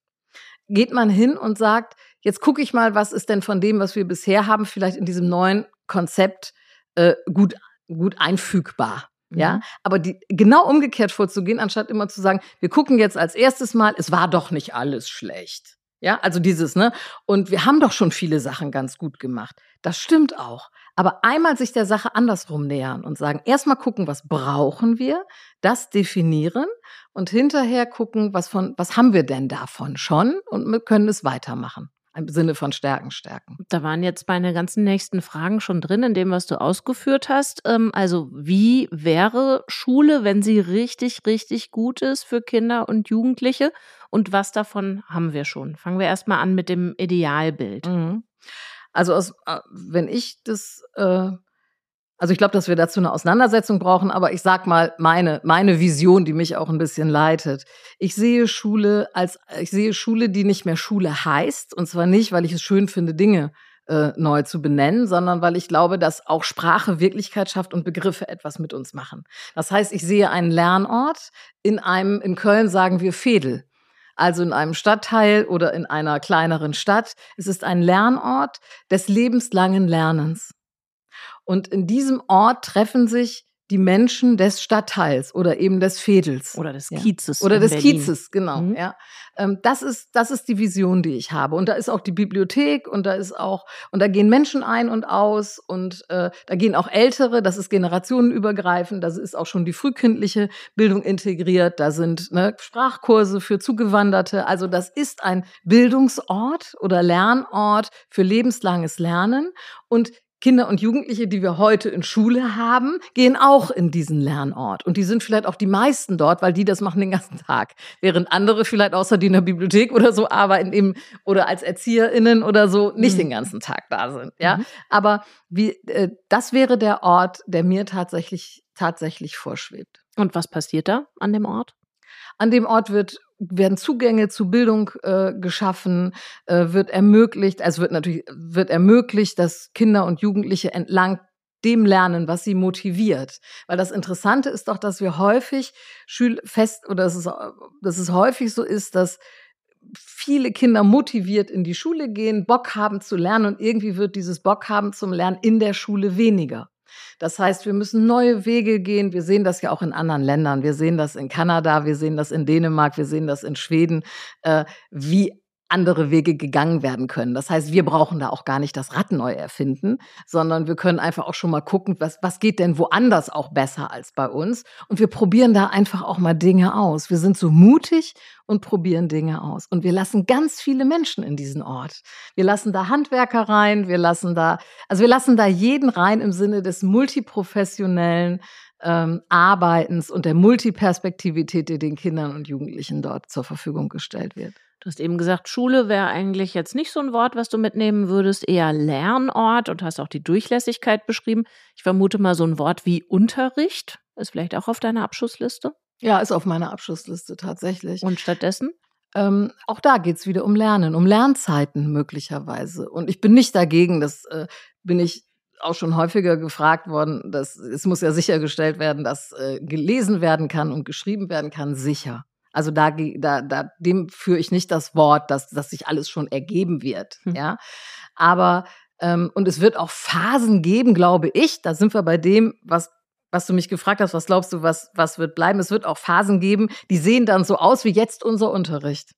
geht man hin und sagt, jetzt gucke ich mal, was ist denn von dem, was wir bisher haben, vielleicht in diesem neuen Konzept äh, gut, gut einfügbar. Ja, mhm. aber die, genau umgekehrt vorzugehen, anstatt immer zu sagen, wir gucken jetzt als erstes mal, es war doch nicht alles schlecht. Ja, also dieses, ne? Und wir haben doch schon viele Sachen ganz gut gemacht. Das stimmt auch. Aber einmal sich der Sache andersrum nähern und sagen, erstmal gucken, was brauchen wir, das definieren und hinterher gucken, was von, was haben wir denn davon schon und wir können es weitermachen im Sinne von Stärken stärken. Da waren jetzt meine ganzen nächsten Fragen schon drin, in dem, was du ausgeführt hast. Ähm, also wie wäre Schule, wenn sie richtig, richtig gut ist für Kinder und Jugendliche? Und was davon haben wir schon? Fangen wir erstmal an mit dem Idealbild. Mhm. Also aus, äh, wenn ich das äh, also ich glaube, dass wir dazu eine Auseinandersetzung brauchen, aber ich sag mal meine meine Vision, die mich auch ein bisschen leitet. Ich sehe Schule als ich sehe Schule, die nicht mehr Schule heißt und zwar nicht, weil ich es schön finde, Dinge äh, neu zu benennen, sondern weil ich glaube, dass auch Sprache Wirklichkeit schafft und Begriffe etwas mit uns machen. Das heißt, ich sehe einen Lernort in einem, in Köln sagen wir Fedel. Also in einem Stadtteil oder in einer kleineren Stadt. Es ist ein Lernort des lebenslangen Lernens. Und in diesem Ort treffen sich die Menschen des Stadtteils oder eben des Fädels. Oder des Kiezes. Ja. Oder des Berlin. Kiezes, genau. Mhm. Ja. Ähm, das, ist, das ist die Vision, die ich habe. Und da ist auch die Bibliothek und da ist auch, und da gehen Menschen ein und aus und äh, da gehen auch Ältere, das ist generationenübergreifend, da ist auch schon die frühkindliche Bildung integriert, da sind ne, Sprachkurse für Zugewanderte. Also das ist ein Bildungsort oder Lernort für lebenslanges Lernen. Und Kinder und Jugendliche, die wir heute in Schule haben, gehen auch in diesen Lernort. Und die sind vielleicht auch die meisten dort, weil die das machen den ganzen Tag. Während andere vielleicht außer die in der Bibliothek oder so arbeiten eben oder als ErzieherInnen oder so nicht mhm. den ganzen Tag da sind. Ja, mhm. aber wie, äh, das wäre der Ort, der mir tatsächlich, tatsächlich vorschwebt. Und was passiert da an dem Ort? An dem Ort wird werden Zugänge zu Bildung äh, geschaffen, äh, wird ermöglicht, also wird natürlich wird ermöglicht, dass Kinder und Jugendliche entlang dem lernen, was sie motiviert. Weil das Interessante ist doch, dass wir häufig Schül fest oder dass es, dass es häufig so ist, dass viele Kinder motiviert in die Schule gehen, Bock haben zu lernen und irgendwie wird dieses Bock haben zum Lernen in der Schule weniger. Das heißt, wir müssen neue Wege gehen. Wir sehen das ja auch in anderen Ländern. Wir sehen das in Kanada, wir sehen das in Dänemark, wir sehen das in Schweden, äh, wie andere Wege gegangen werden können. Das heißt, wir brauchen da auch gar nicht das Rad neu erfinden, sondern wir können einfach auch schon mal gucken, was, was geht denn woanders auch besser als bei uns. Und wir probieren da einfach auch mal Dinge aus. Wir sind so mutig und probieren Dinge aus. Und wir lassen ganz viele Menschen in diesen Ort. Wir lassen da Handwerker rein, wir lassen da, also wir lassen da jeden rein im Sinne des multiprofessionellen ähm, Arbeitens und der Multiperspektivität, die den Kindern und Jugendlichen dort zur Verfügung gestellt wird. Du hast eben gesagt, Schule wäre eigentlich jetzt nicht so ein Wort, was du mitnehmen würdest, eher Lernort und hast auch die Durchlässigkeit beschrieben. Ich vermute mal so ein Wort wie Unterricht ist vielleicht auch auf deiner Abschussliste. Ja, ist auf meiner Abschussliste tatsächlich. Und stattdessen? Ähm, auch da geht es wieder um Lernen, um Lernzeiten möglicherweise. Und ich bin nicht dagegen, das äh, bin ich auch schon häufiger gefragt worden, dass es muss ja sichergestellt werden, dass äh, gelesen werden kann und geschrieben werden kann, sicher. Also da, da, da dem führe ich nicht das Wort, dass, dass sich alles schon ergeben wird. Hm. Ja. Aber ähm, und es wird auch Phasen geben, glaube ich. Da sind wir bei dem, was was du mich gefragt hast, was glaubst du, was, was wird bleiben? Es wird auch Phasen geben, die sehen dann so aus wie jetzt unser Unterricht.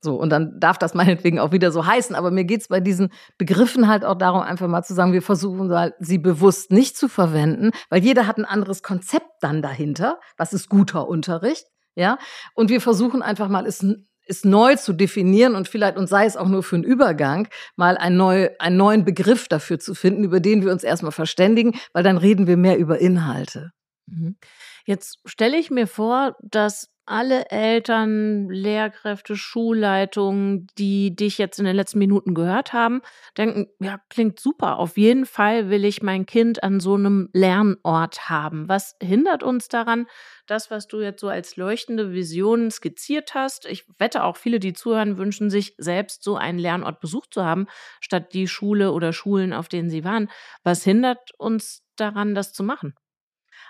So, und dann darf das (laughs) meinetwegen auch wieder so heißen. Aber mir geht's bei diesen Begriffen halt auch darum, einfach mal zu sagen, wir versuchen halt, sie bewusst nicht zu verwenden, weil jeder hat ein anderes Konzept dann dahinter. Was ist guter Unterricht? Ja, und wir versuchen einfach mal, es, es neu zu definieren und vielleicht, und sei es auch nur für einen Übergang, mal ein neu, einen neuen Begriff dafür zu finden, über den wir uns erstmal verständigen, weil dann reden wir mehr über Inhalte. Mhm. Jetzt stelle ich mir vor, dass alle Eltern, Lehrkräfte, Schulleitungen, die dich jetzt in den letzten Minuten gehört haben, denken, ja, klingt super. Auf jeden Fall will ich mein Kind an so einem Lernort haben. Was hindert uns daran, das, was du jetzt so als leuchtende Vision skizziert hast? Ich wette auch viele, die zuhören, wünschen sich selbst so einen Lernort besucht zu haben, statt die Schule oder Schulen, auf denen sie waren. Was hindert uns daran, das zu machen?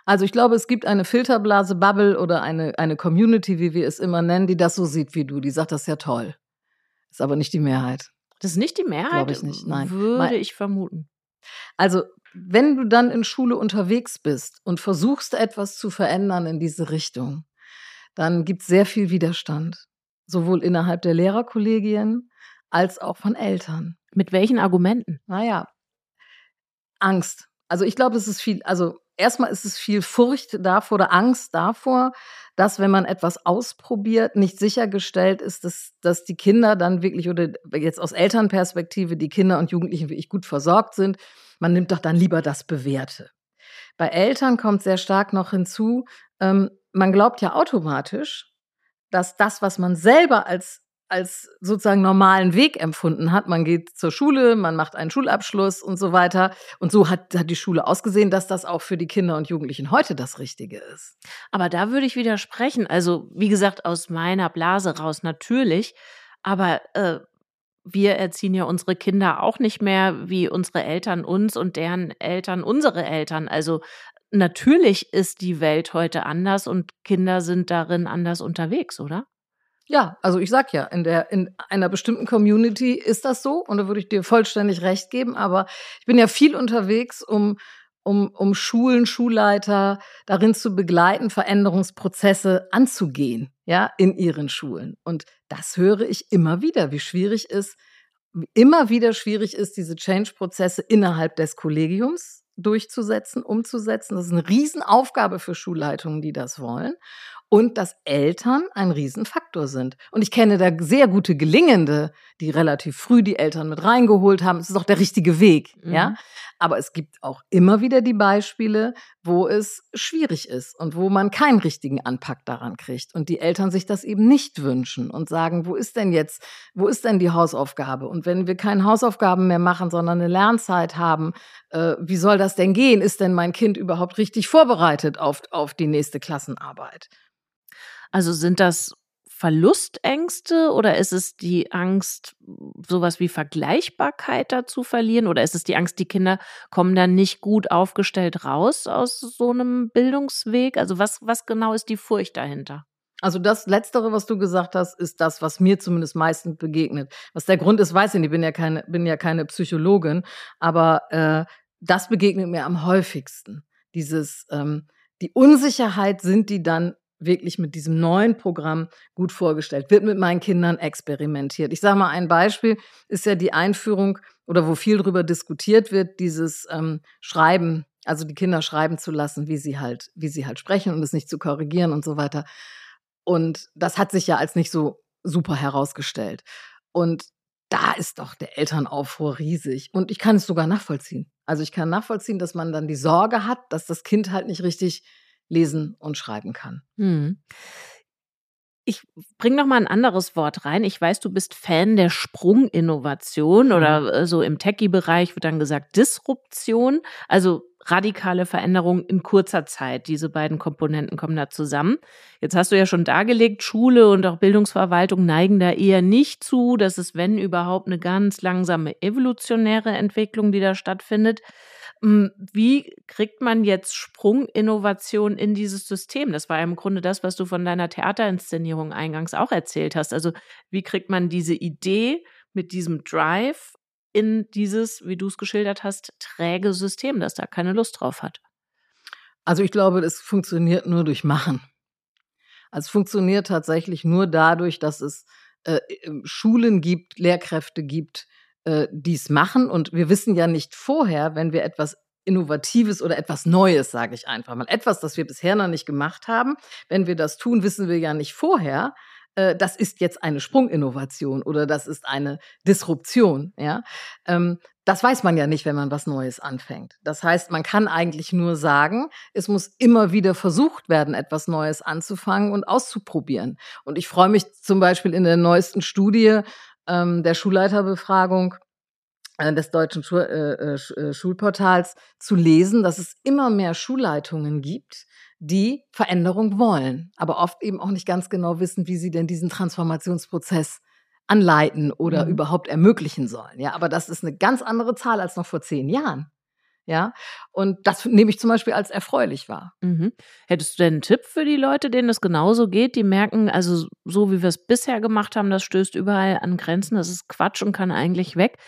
Also ich glaube, es gibt eine Filterblase, Bubble oder eine, eine Community, wie wir es immer nennen, die das so sieht wie du. Die sagt, das ist ja toll. Ist aber nicht die Mehrheit. Das ist nicht die Mehrheit? Glaube ich nicht, nein. Würde Mal, ich vermuten. Also, wenn du dann in Schule unterwegs bist und versuchst, etwas zu verändern in diese Richtung, dann gibt es sehr viel Widerstand. Sowohl innerhalb der Lehrerkollegien als auch von Eltern. Mit welchen Argumenten? Naja, Angst. Also ich glaube, es ist viel, also erstmal ist es viel Furcht davor oder Angst davor, dass wenn man etwas ausprobiert, nicht sichergestellt ist, dass, dass die Kinder dann wirklich oder jetzt aus Elternperspektive die Kinder und Jugendlichen wirklich gut versorgt sind. Man nimmt doch dann lieber das Bewährte. Bei Eltern kommt sehr stark noch hinzu, ähm, man glaubt ja automatisch, dass das, was man selber als als sozusagen normalen Weg empfunden hat. Man geht zur Schule, man macht einen Schulabschluss und so weiter. Und so hat, hat die Schule ausgesehen, dass das auch für die Kinder und Jugendlichen heute das Richtige ist. Aber da würde ich widersprechen. Also, wie gesagt, aus meiner Blase raus natürlich. Aber äh, wir erziehen ja unsere Kinder auch nicht mehr wie unsere Eltern uns und deren Eltern unsere Eltern. Also natürlich ist die Welt heute anders und Kinder sind darin anders unterwegs, oder? Ja, also ich sag ja, in der in einer bestimmten Community ist das so und da würde ich dir vollständig recht geben, aber ich bin ja viel unterwegs, um um, um Schulen, Schulleiter darin zu begleiten, Veränderungsprozesse anzugehen, ja, in ihren Schulen. Und das höre ich immer wieder, wie schwierig ist, immer wieder schwierig ist, diese Change-Prozesse innerhalb des Kollegiums durchzusetzen, umzusetzen. Das ist eine Riesenaufgabe für Schulleitungen, die das wollen und dass Eltern ein Riesenfaktor sind. Und ich kenne da sehr gute Gelingende, die relativ früh die Eltern mit reingeholt haben. Es ist auch der richtige Weg, mhm. ja. Aber es gibt auch immer wieder die Beispiele, wo es schwierig ist und wo man keinen richtigen Anpack daran kriegt und die Eltern sich das eben nicht wünschen und sagen, wo ist denn jetzt, wo ist denn die Hausaufgabe? Und wenn wir keine Hausaufgaben mehr machen, sondern eine Lernzeit haben, äh, wie soll das denn gehen? Ist denn mein Kind überhaupt richtig vorbereitet auf, auf die nächste Klassenarbeit? Also sind das Verlustängste oder ist es die Angst, sowas wie Vergleichbarkeit dazu verlieren? Oder ist es die Angst, die Kinder kommen dann nicht gut aufgestellt raus aus so einem Bildungsweg? Also was, was genau ist die Furcht dahinter? Also das Letztere, was du gesagt hast, ist das, was mir zumindest meistens begegnet. Was der Grund ist, weiß ich nicht. Ich bin ja keine, bin ja keine Psychologin, aber äh, das begegnet mir am häufigsten. Dieses ähm, die Unsicherheit, sind die dann wirklich mit diesem neuen Programm gut vorgestellt, wird mit meinen Kindern experimentiert. Ich sage mal, ein Beispiel ist ja die Einführung oder wo viel darüber diskutiert wird, dieses ähm, Schreiben, also die Kinder schreiben zu lassen, wie sie halt, wie sie halt sprechen und es nicht zu korrigieren und so weiter. Und das hat sich ja als nicht so super herausgestellt. Und da ist doch der Elternaufruhr riesig. Und ich kann es sogar nachvollziehen. Also ich kann nachvollziehen, dass man dann die Sorge hat, dass das Kind halt nicht richtig lesen und schreiben kann. Hm. Ich bringe noch mal ein anderes Wort rein. Ich weiß, du bist Fan der Sprunginnovation oder mhm. äh, so im Techie-Bereich wird dann gesagt Disruption, also radikale Veränderung in kurzer Zeit. Diese beiden Komponenten kommen da zusammen. Jetzt hast du ja schon dargelegt, Schule und auch Bildungsverwaltung neigen da eher nicht zu. Das ist, wenn überhaupt, eine ganz langsame evolutionäre Entwicklung, die da stattfindet. Hm, wie kriegt man jetzt Sprunginnovation in dieses System? Das war im Grunde das, was du von deiner Theaterinszenierung eingangs auch erzählt hast. Also wie kriegt man diese Idee mit diesem Drive in dieses, wie du es geschildert hast, träge System, das da keine Lust drauf hat? Also ich glaube, es funktioniert nur durch Machen. Also es funktioniert tatsächlich nur dadurch, dass es äh, Schulen gibt, Lehrkräfte gibt, äh, dies machen. Und wir wissen ja nicht vorher, wenn wir etwas Innovatives oder etwas Neues, sage ich einfach mal, etwas, das wir bisher noch nicht gemacht haben. Wenn wir das tun, wissen wir ja nicht vorher, äh, das ist jetzt eine Sprunginnovation oder das ist eine Disruption. Ja, ähm, das weiß man ja nicht, wenn man was Neues anfängt. Das heißt, man kann eigentlich nur sagen, es muss immer wieder versucht werden, etwas Neues anzufangen und auszuprobieren. Und ich freue mich zum Beispiel in der neuesten Studie ähm, der Schulleiterbefragung äh, des deutschen Schul äh, äh, äh, Schulportals zu lesen, dass es immer mehr Schulleitungen gibt, die Veränderung wollen, aber oft eben auch nicht ganz genau wissen, wie sie denn diesen Transformationsprozess anleiten oder mhm. überhaupt ermöglichen sollen. Ja, aber das ist eine ganz andere Zahl als noch vor zehn Jahren. Ja, und das nehme ich zum Beispiel als erfreulich wahr. Mhm. Hättest du denn einen Tipp für die Leute, denen es genauso geht, die merken, also so wie wir es bisher gemacht haben, das stößt überall an Grenzen, das ist Quatsch und kann eigentlich weg.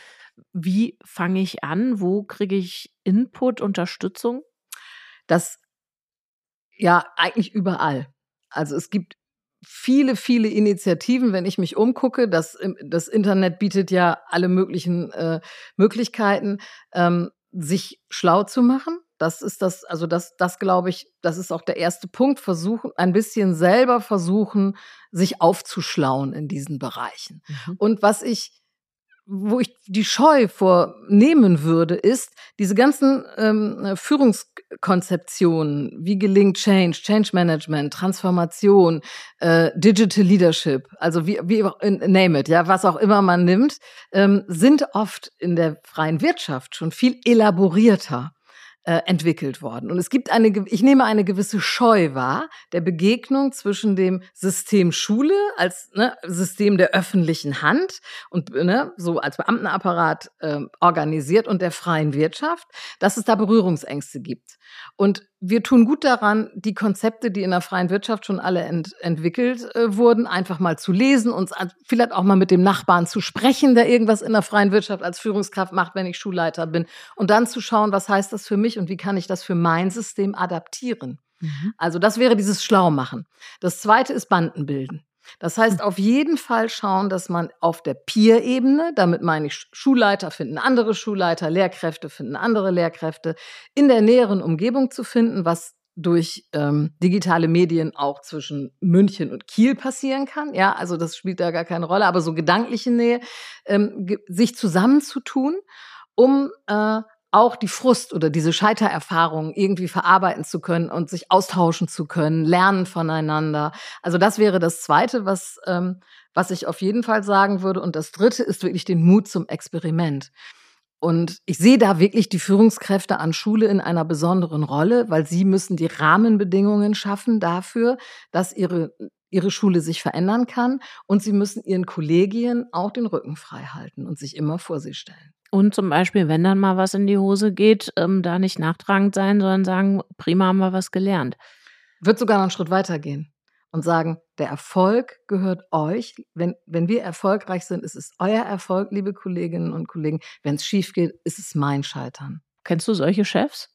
Wie fange ich an? Wo kriege ich Input, Unterstützung? Das ja eigentlich überall. Also es gibt viele, viele Initiativen, wenn ich mich umgucke. Das, das Internet bietet ja alle möglichen äh, Möglichkeiten. Ähm, sich schlau zu machen. Das ist das, also das, das glaube ich, das ist auch der erste Punkt. Versuchen, ein bisschen selber versuchen, sich aufzuschlauen in diesen Bereichen. Mhm. Und was ich wo ich die Scheu vornehmen würde, ist diese ganzen ähm, Führungskonzeptionen, wie gelingt Change, Change Management, Transformation, äh, Digital Leadership, also wie, wie name it, ja, was auch immer man nimmt, ähm, sind oft in der freien Wirtschaft schon viel elaborierter äh, entwickelt worden. Und es gibt eine, ich nehme eine gewisse Scheu wahr der Begegnung zwischen dem System Schule als ne, System der öffentlichen Hand und ne, so als Beamtenapparat äh, organisiert und der freien Wirtschaft, dass es da Berührungsängste gibt. Und wir tun gut daran, die Konzepte, die in der freien Wirtschaft schon alle ent entwickelt äh, wurden, einfach mal zu lesen, uns vielleicht auch mal mit dem Nachbarn zu sprechen, der irgendwas in der freien Wirtschaft als Führungskraft macht, wenn ich Schulleiter bin. Und dann zu schauen, was heißt das für mich und wie kann ich das für mein System adaptieren. Mhm. Also das wäre dieses Schlaumachen. Das zweite ist Bandenbilden. Das heißt, auf jeden Fall schauen, dass man auf der Peer-Ebene, damit meine ich Schulleiter finden andere Schulleiter, Lehrkräfte finden andere Lehrkräfte, in der näheren Umgebung zu finden, was durch ähm, digitale Medien auch zwischen München und Kiel passieren kann. Ja, also das spielt da gar keine Rolle, aber so gedankliche Nähe, ähm, sich zusammenzutun, um äh, auch die Frust oder diese Scheitererfahrung irgendwie verarbeiten zu können und sich austauschen zu können, lernen voneinander. Also das wäre das Zweite, was, ähm, was ich auf jeden Fall sagen würde. Und das Dritte ist wirklich den Mut zum Experiment. Und ich sehe da wirklich die Führungskräfte an Schule in einer besonderen Rolle, weil sie müssen die Rahmenbedingungen schaffen dafür, dass ihre ihre Schule sich verändern kann und sie müssen ihren Kollegien auch den Rücken frei halten und sich immer vor sie stellen. Und zum Beispiel, wenn dann mal was in die Hose geht, ähm, da nicht nachtragend sein, sondern sagen, prima haben wir was gelernt. Wird sogar noch einen Schritt weiter gehen und sagen, der Erfolg gehört euch. Wenn, wenn wir erfolgreich sind, ist es euer Erfolg, liebe Kolleginnen und Kollegen. Wenn es schief geht, ist es mein Scheitern. Kennst du solche Chefs?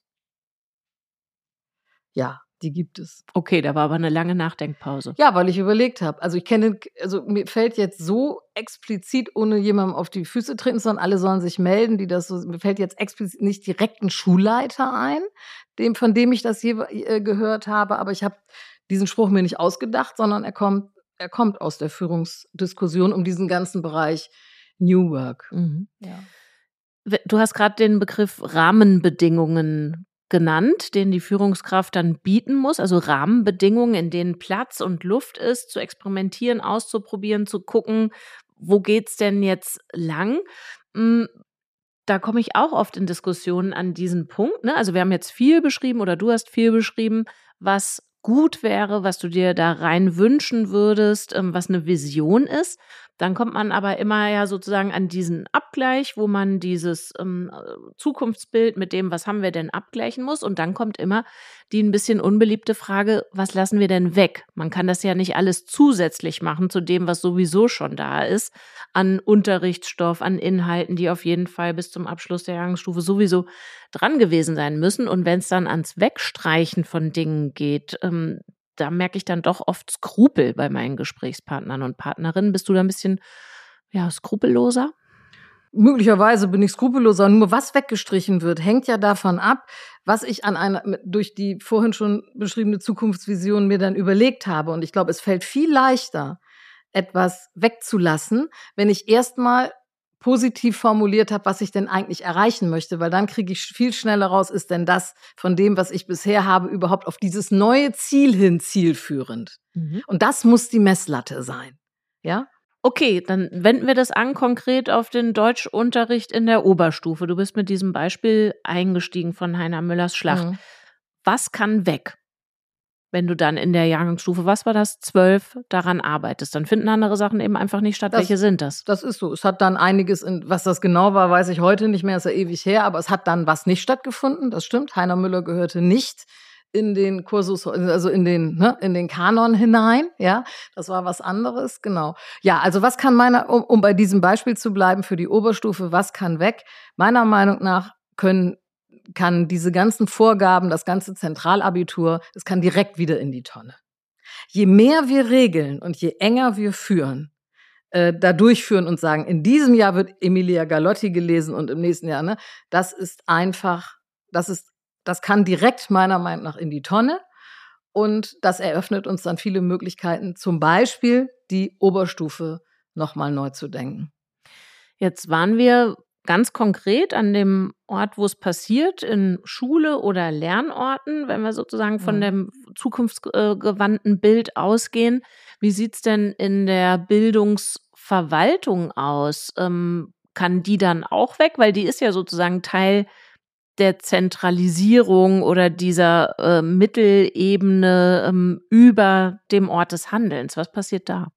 Ja, die gibt es. Okay, da war aber eine lange Nachdenkpause. Ja, weil ich überlegt habe. Also ich kenne, also mir fällt jetzt so explizit, ohne jemandem auf die Füße treten, sondern alle sollen sich melden, die das so, mir fällt jetzt explizit nicht direkt ein Schulleiter ein, dem, von dem ich das je äh, gehört habe, aber ich habe diesen Spruch mir nicht ausgedacht, sondern er kommt, er kommt aus der Führungsdiskussion um diesen ganzen Bereich New Work. Mhm. Ja. Du hast gerade den Begriff Rahmenbedingungen genannt, den die Führungskraft dann bieten muss, also Rahmenbedingungen, in denen Platz und Luft ist, zu experimentieren, auszuprobieren, zu gucken, wo geht's denn jetzt lang? Hm, da komme ich auch oft in Diskussionen an diesen Punkt. Ne? Also wir haben jetzt viel beschrieben oder du hast viel beschrieben, was gut wäre, was du dir da rein wünschen würdest, ähm, was eine Vision ist. Dann kommt man aber immer ja sozusagen an diesen Abgleich, wo man dieses ähm, Zukunftsbild mit dem, was haben wir denn abgleichen muss. Und dann kommt immer die ein bisschen unbeliebte Frage, was lassen wir denn weg? Man kann das ja nicht alles zusätzlich machen zu dem, was sowieso schon da ist, an Unterrichtsstoff, an Inhalten, die auf jeden Fall bis zum Abschluss der Jahrgangsstufe sowieso dran gewesen sein müssen. Und wenn es dann ans Wegstreichen von Dingen geht, ähm, da merke ich dann doch oft Skrupel bei meinen Gesprächspartnern und Partnerinnen. Bist du da ein bisschen ja, skrupelloser? Möglicherweise bin ich skrupelloser. Nur was weggestrichen wird, hängt ja davon ab, was ich an einer, durch die vorhin schon beschriebene Zukunftsvision mir dann überlegt habe. Und ich glaube, es fällt viel leichter, etwas wegzulassen, wenn ich erstmal positiv formuliert habe, was ich denn eigentlich erreichen möchte, weil dann kriege ich viel schneller raus, ist denn das von dem, was ich bisher habe, überhaupt auf dieses neue Ziel hin zielführend. Mhm. Und das muss die Messlatte sein. Ja? Okay, dann wenden wir das an konkret auf den Deutschunterricht in der Oberstufe. Du bist mit diesem Beispiel eingestiegen von Heiner Müllers Schlacht. Mhm. Was kann weg? Wenn du dann in der Jahrgangsstufe, was war das, zwölf, daran arbeitest. Dann finden andere Sachen eben einfach nicht statt. Das, Welche sind das? Das ist so. Es hat dann einiges, in, was das genau war, weiß ich heute nicht mehr, ist ja ewig her, aber es hat dann was nicht stattgefunden, das stimmt. Heiner Müller gehörte nicht in den Kursus, also in den, ne, in den Kanon hinein, ja, das war was anderes, genau. Ja, also was kann meiner, um, um bei diesem Beispiel zu bleiben für die Oberstufe, was kann weg? Meiner Meinung nach können kann diese ganzen Vorgaben, das ganze Zentralabitur, es kann direkt wieder in die Tonne. Je mehr wir regeln und je enger wir führen, äh, da durchführen und sagen, in diesem Jahr wird Emilia Galotti gelesen und im nächsten Jahr, ne, das ist einfach, das ist, das kann direkt meiner Meinung nach in die Tonne. Und das eröffnet uns dann viele Möglichkeiten, zum Beispiel die Oberstufe nochmal neu zu denken. Jetzt waren wir ganz konkret an dem Ort, wo es passiert, in Schule oder Lernorten, wenn wir sozusagen von mhm. dem zukunftsgewandten Bild ausgehen. Wie sieht's denn in der Bildungsverwaltung aus? Ähm, kann die dann auch weg? Weil die ist ja sozusagen Teil der Zentralisierung oder dieser äh, Mittelebene ähm, über dem Ort des Handelns? Was passiert da?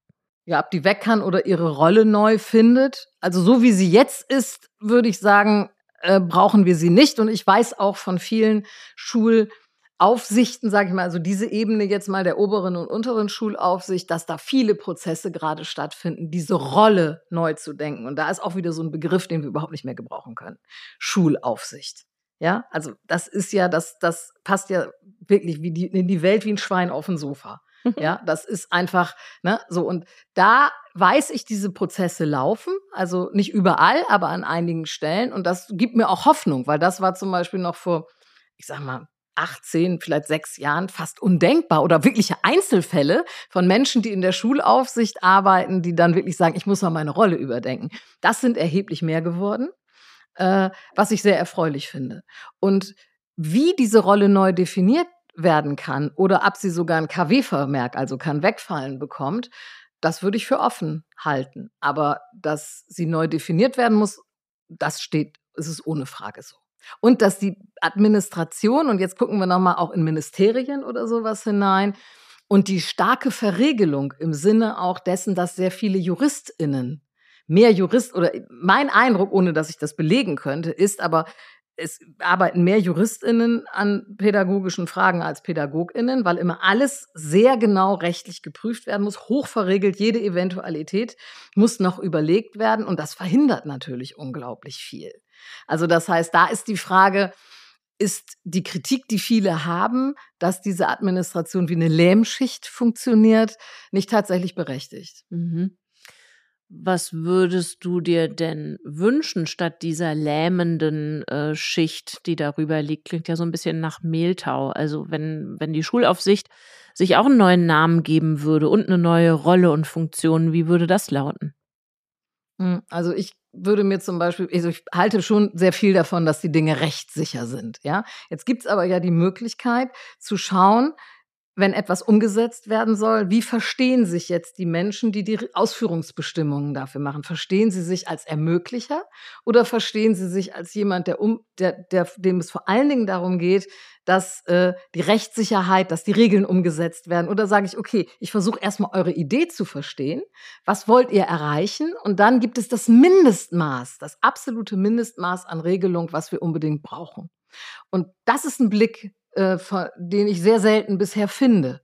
Ja, ob die weg kann oder ihre Rolle neu findet. Also so wie sie jetzt ist, würde ich sagen, äh, brauchen wir sie nicht. Und ich weiß auch von vielen Schulaufsichten, sage ich mal, also diese Ebene jetzt mal der oberen und unteren Schulaufsicht, dass da viele Prozesse gerade stattfinden, diese Rolle neu zu denken. Und da ist auch wieder so ein Begriff, den wir überhaupt nicht mehr gebrauchen können. Schulaufsicht. Ja, also das ist ja, das, das passt ja wirklich wie die, in die Welt wie ein Schwein auf dem Sofa. Ja, das ist einfach, ne, so. Und da weiß ich, diese Prozesse laufen, also nicht überall, aber an einigen Stellen. Und das gibt mir auch Hoffnung, weil das war zum Beispiel noch vor, ich sag mal, 18, vielleicht sechs Jahren fast undenkbar oder wirkliche Einzelfälle von Menschen, die in der Schulaufsicht arbeiten, die dann wirklich sagen, ich muss mal meine Rolle überdenken. Das sind erheblich mehr geworden äh, was ich sehr erfreulich finde. Und wie diese Rolle neu definiert werden kann oder ob sie sogar ein KW-Vermerk, also kann wegfallen bekommt, das würde ich für offen halten. Aber dass sie neu definiert werden muss, das steht, es ist ohne Frage so. Und dass die Administration, und jetzt gucken wir nochmal auch in Ministerien oder sowas hinein, und die starke Verregelung im Sinne auch dessen, dass sehr viele JuristInnen mehr Jurist oder mein Eindruck, ohne dass ich das belegen könnte, ist aber, es arbeiten mehr JuristInnen an pädagogischen Fragen als PädagogInnen, weil immer alles sehr genau rechtlich geprüft werden muss, hoch verregelt, jede Eventualität muss noch überlegt werden und das verhindert natürlich unglaublich viel. Also das heißt, da ist die Frage, ist die Kritik, die viele haben, dass diese Administration wie eine Lähmschicht funktioniert, nicht tatsächlich berechtigt. Mhm. Was würdest du dir denn wünschen statt dieser lähmenden äh, Schicht, die darüber liegt? Klingt ja so ein bisschen nach Mehltau. Also wenn, wenn die Schulaufsicht sich auch einen neuen Namen geben würde und eine neue Rolle und Funktion, wie würde das lauten? Hm, also ich würde mir zum Beispiel, also ich halte schon sehr viel davon, dass die Dinge rechtssicher sind. Ja, jetzt gibt's aber ja die Möglichkeit zu schauen, wenn etwas umgesetzt werden soll, wie verstehen sich jetzt die Menschen, die die Ausführungsbestimmungen dafür machen? Verstehen sie sich als Ermöglicher oder verstehen sie sich als jemand, der um, der, der, dem es vor allen Dingen darum geht, dass äh, die Rechtssicherheit, dass die Regeln umgesetzt werden? Oder sage ich, okay, ich versuche erstmal eure Idee zu verstehen. Was wollt ihr erreichen? Und dann gibt es das Mindestmaß, das absolute Mindestmaß an Regelung, was wir unbedingt brauchen. Und das ist ein Blick, äh, den ich sehr selten bisher finde.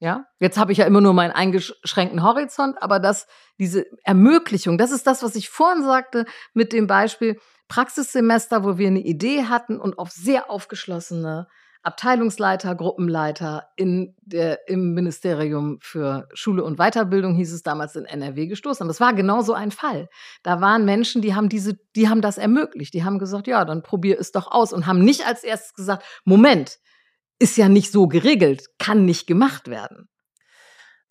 Ja, jetzt habe ich ja immer nur meinen eingeschränkten Horizont, aber das, diese Ermöglichung, das ist das, was ich vorhin sagte mit dem Beispiel Praxissemester, wo wir eine Idee hatten und auf sehr aufgeschlossene Abteilungsleiter, Gruppenleiter in der, im Ministerium für Schule und Weiterbildung hieß es damals in NRW gestoßen. Und das war genau so ein Fall. Da waren Menschen, die haben diese, die haben das ermöglicht. Die haben gesagt, ja, dann probier es doch aus und haben nicht als erstes gesagt, Moment, ist ja nicht so geregelt, kann nicht gemacht werden.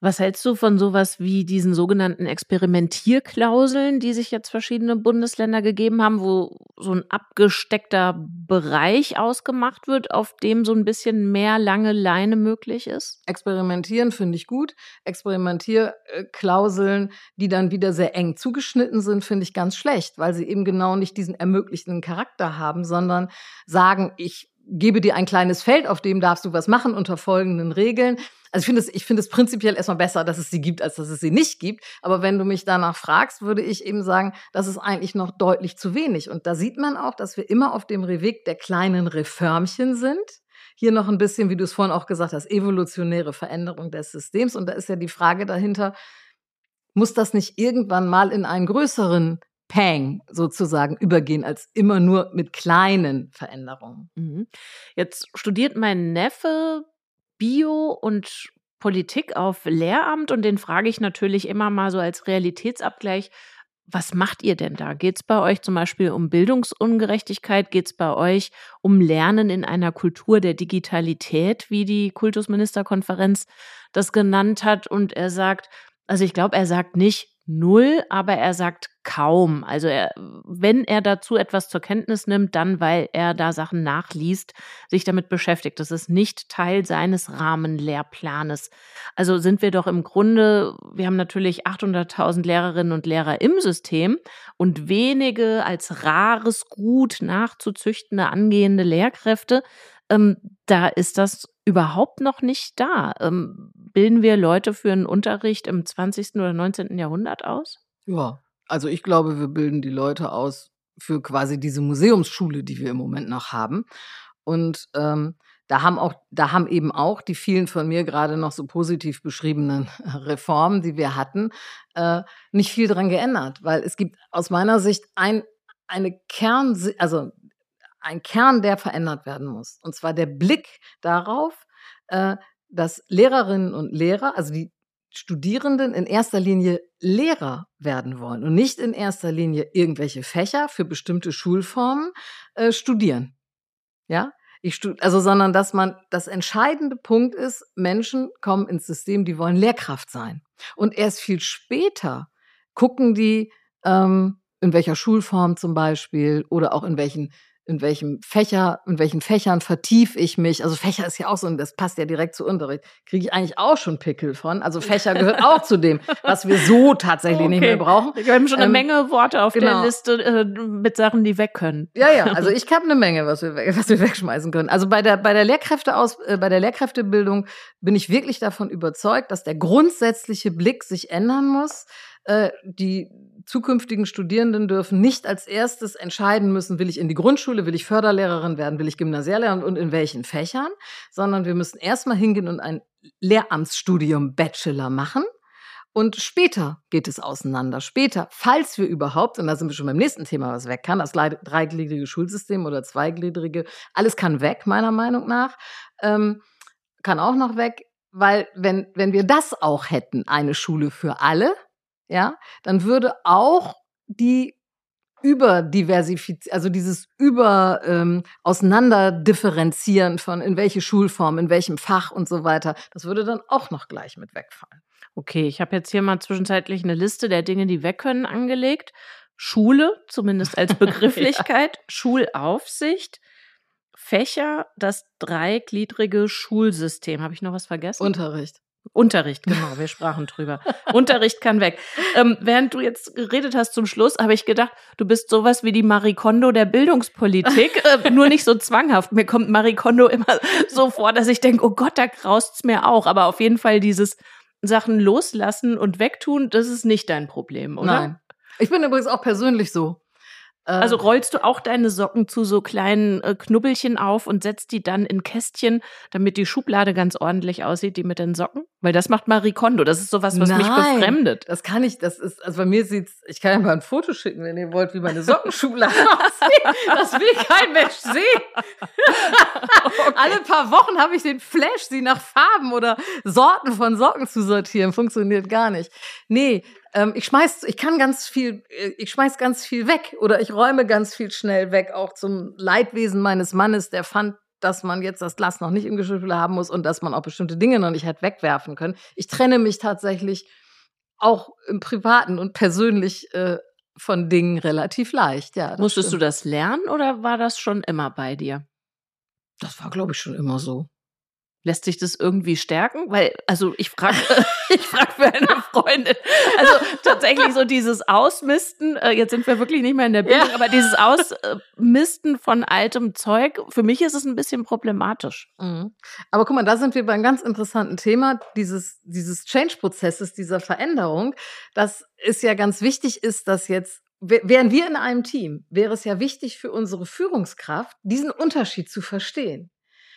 Was hältst du von sowas wie diesen sogenannten Experimentierklauseln, die sich jetzt verschiedene Bundesländer gegeben haben, wo so ein abgesteckter Bereich ausgemacht wird, auf dem so ein bisschen mehr lange Leine möglich ist? Experimentieren finde ich gut. Experimentierklauseln, die dann wieder sehr eng zugeschnitten sind, finde ich ganz schlecht, weil sie eben genau nicht diesen ermöglichten Charakter haben, sondern sagen, ich gebe dir ein kleines Feld, auf dem darfst du was machen unter folgenden Regeln. Also ich finde es, ich finde es prinzipiell erstmal besser, dass es sie gibt, als dass es sie nicht gibt. Aber wenn du mich danach fragst, würde ich eben sagen, das ist eigentlich noch deutlich zu wenig. Und da sieht man auch, dass wir immer auf dem Weg der kleinen Reformchen sind. Hier noch ein bisschen, wie du es vorhin auch gesagt hast, evolutionäre Veränderung des Systems. Und da ist ja die Frage dahinter, muss das nicht irgendwann mal in einen größeren Pang sozusagen übergehen, als immer nur mit kleinen Veränderungen. Mhm. Jetzt studiert mein Neffe Bio und Politik auf Lehramt und den frage ich natürlich immer mal so als Realitätsabgleich, was macht ihr denn da? Geht es bei euch zum Beispiel um Bildungsungerechtigkeit? Geht es bei euch um Lernen in einer Kultur der Digitalität, wie die Kultusministerkonferenz das genannt hat? Und er sagt, also ich glaube, er sagt nicht, null, aber er sagt kaum. Also er, wenn er dazu etwas zur Kenntnis nimmt, dann weil er da Sachen nachliest, sich damit beschäftigt. Das ist nicht Teil seines Rahmenlehrplanes. Also sind wir doch im Grunde, wir haben natürlich 800.000 Lehrerinnen und Lehrer im System und wenige als rares Gut nachzuzüchtende angehende Lehrkräfte. Ähm, da ist das überhaupt noch nicht da. Ähm, bilden wir Leute für einen Unterricht im 20. oder 19. Jahrhundert aus? Ja, also ich glaube, wir bilden die Leute aus für quasi diese Museumsschule, die wir im Moment noch haben. Und ähm, da haben auch, da haben eben auch die vielen von mir gerade noch so positiv beschriebenen (laughs) Reformen, die wir hatten, äh, nicht viel dran geändert, weil es gibt aus meiner Sicht ein, eine Kern, also ein Kern, der verändert werden muss. Und zwar der Blick darauf, äh, dass Lehrerinnen und Lehrer, also die Studierenden in erster Linie Lehrer werden wollen und nicht in erster Linie irgendwelche Fächer für bestimmte Schulformen äh, studieren. Ja, ich stud also sondern dass man das entscheidende Punkt ist, Menschen kommen ins System, die wollen Lehrkraft sein und erst viel später gucken die ähm, in welcher Schulform zum Beispiel oder auch in welchen in welchem Fächer, in welchen Fächern vertiefe ich mich. Also Fächer ist ja auch so, und das passt ja direkt zu Unterricht. Kriege ich eigentlich auch schon Pickel von. Also Fächer gehört auch zu dem, was wir so tatsächlich okay. nicht mehr brauchen. Wir haben schon eine ähm, Menge Worte auf genau. der Liste äh, mit Sachen, die weg können. Ja, ja. (laughs) Also ich habe eine Menge, was wir, was wir wegschmeißen können. Also bei der bei der Lehrkräfteaus, äh, bei der Lehrkräftebildung bin ich wirklich davon überzeugt, dass der grundsätzliche Blick sich ändern muss. Äh, die zukünftigen Studierenden dürfen nicht als erstes entscheiden müssen, will ich in die Grundschule, will ich Förderlehrerin werden, will ich Gymnasiallehrerin und in welchen Fächern, sondern wir müssen erstmal hingehen und ein Lehramtsstudium Bachelor machen. Und später geht es auseinander. Später, falls wir überhaupt, und da sind wir schon beim nächsten Thema, was weg kann, das dreigliedrige Schulsystem oder zweigliedrige, alles kann weg, meiner Meinung nach, ähm, kann auch noch weg, weil wenn, wenn wir das auch hätten, eine Schule für alle, ja, dann würde auch die überdiversifizieren, also dieses über ähm, auseinanderdifferenzieren von in welche Schulform, in welchem Fach und so weiter, das würde dann auch noch gleich mit wegfallen. Okay, ich habe jetzt hier mal zwischenzeitlich eine Liste der Dinge, die weg können, angelegt. Schule, zumindest als (laughs) Begrifflichkeit, ja. Schulaufsicht, Fächer, das dreigliedrige Schulsystem. Habe ich noch was vergessen? Unterricht. Unterricht, genau, wir sprachen drüber. Unterricht kann weg. Ähm, während du jetzt geredet hast zum Schluss, habe ich gedacht, du bist sowas wie die Marie Kondo der Bildungspolitik, (laughs) äh, nur nicht so zwanghaft. Mir kommt Marie Kondo immer so vor, dass ich denke, oh Gott, da kraust's mir auch. Aber auf jeden Fall dieses Sachen loslassen und wegtun, das ist nicht dein Problem, oder? Nein. Ich bin übrigens auch persönlich so. Also ähm. rollst du auch deine Socken zu so kleinen äh, Knubbelchen auf und setzt die dann in Kästchen, damit die Schublade ganz ordentlich aussieht, die mit den Socken? Weil das macht Marie Kondo. Das ist sowas, was Nein, mich befremdet. Das kann ich, das ist, also bei mir sieht's, ich kann ja mal ein Foto schicken, wenn ihr wollt, wie meine Sockenschublade (laughs) aussieht. Das will kein Mensch sehen. okay. (laughs) Alle paar Wochen habe ich den Flash, sie nach Farben oder Sorten von Socken zu sortieren. Funktioniert gar nicht. Nee, ähm, ich schmeiß, ich kann ganz viel, äh, ich schmeiß ganz viel weg oder ich räume ganz viel schnell weg, auch zum Leidwesen meines Mannes, der fand, dass man jetzt das Glas noch nicht im Geschirrspüler haben muss und dass man auch bestimmte Dinge noch nicht hat wegwerfen können. Ich trenne mich tatsächlich auch im Privaten und persönlich äh, von Dingen relativ leicht. Ja, Musstest stimmt. du das lernen oder war das schon immer bei dir? Das war, glaube ich, schon immer so. Lässt sich das irgendwie stärken? Weil, also ich frage (laughs) ich frag für eine Freundin. Also tatsächlich so dieses Ausmisten, äh, jetzt sind wir wirklich nicht mehr in der Bildung, ja. aber dieses Ausmisten von altem Zeug, für mich ist es ein bisschen problematisch. Mhm. Aber guck mal, da sind wir bei einem ganz interessanten Thema, dieses, dieses Change-Prozesses, dieser Veränderung, dass es ja ganz wichtig ist, dass jetzt Wären wir in einem Team, wäre es ja wichtig für unsere Führungskraft, diesen Unterschied zu verstehen.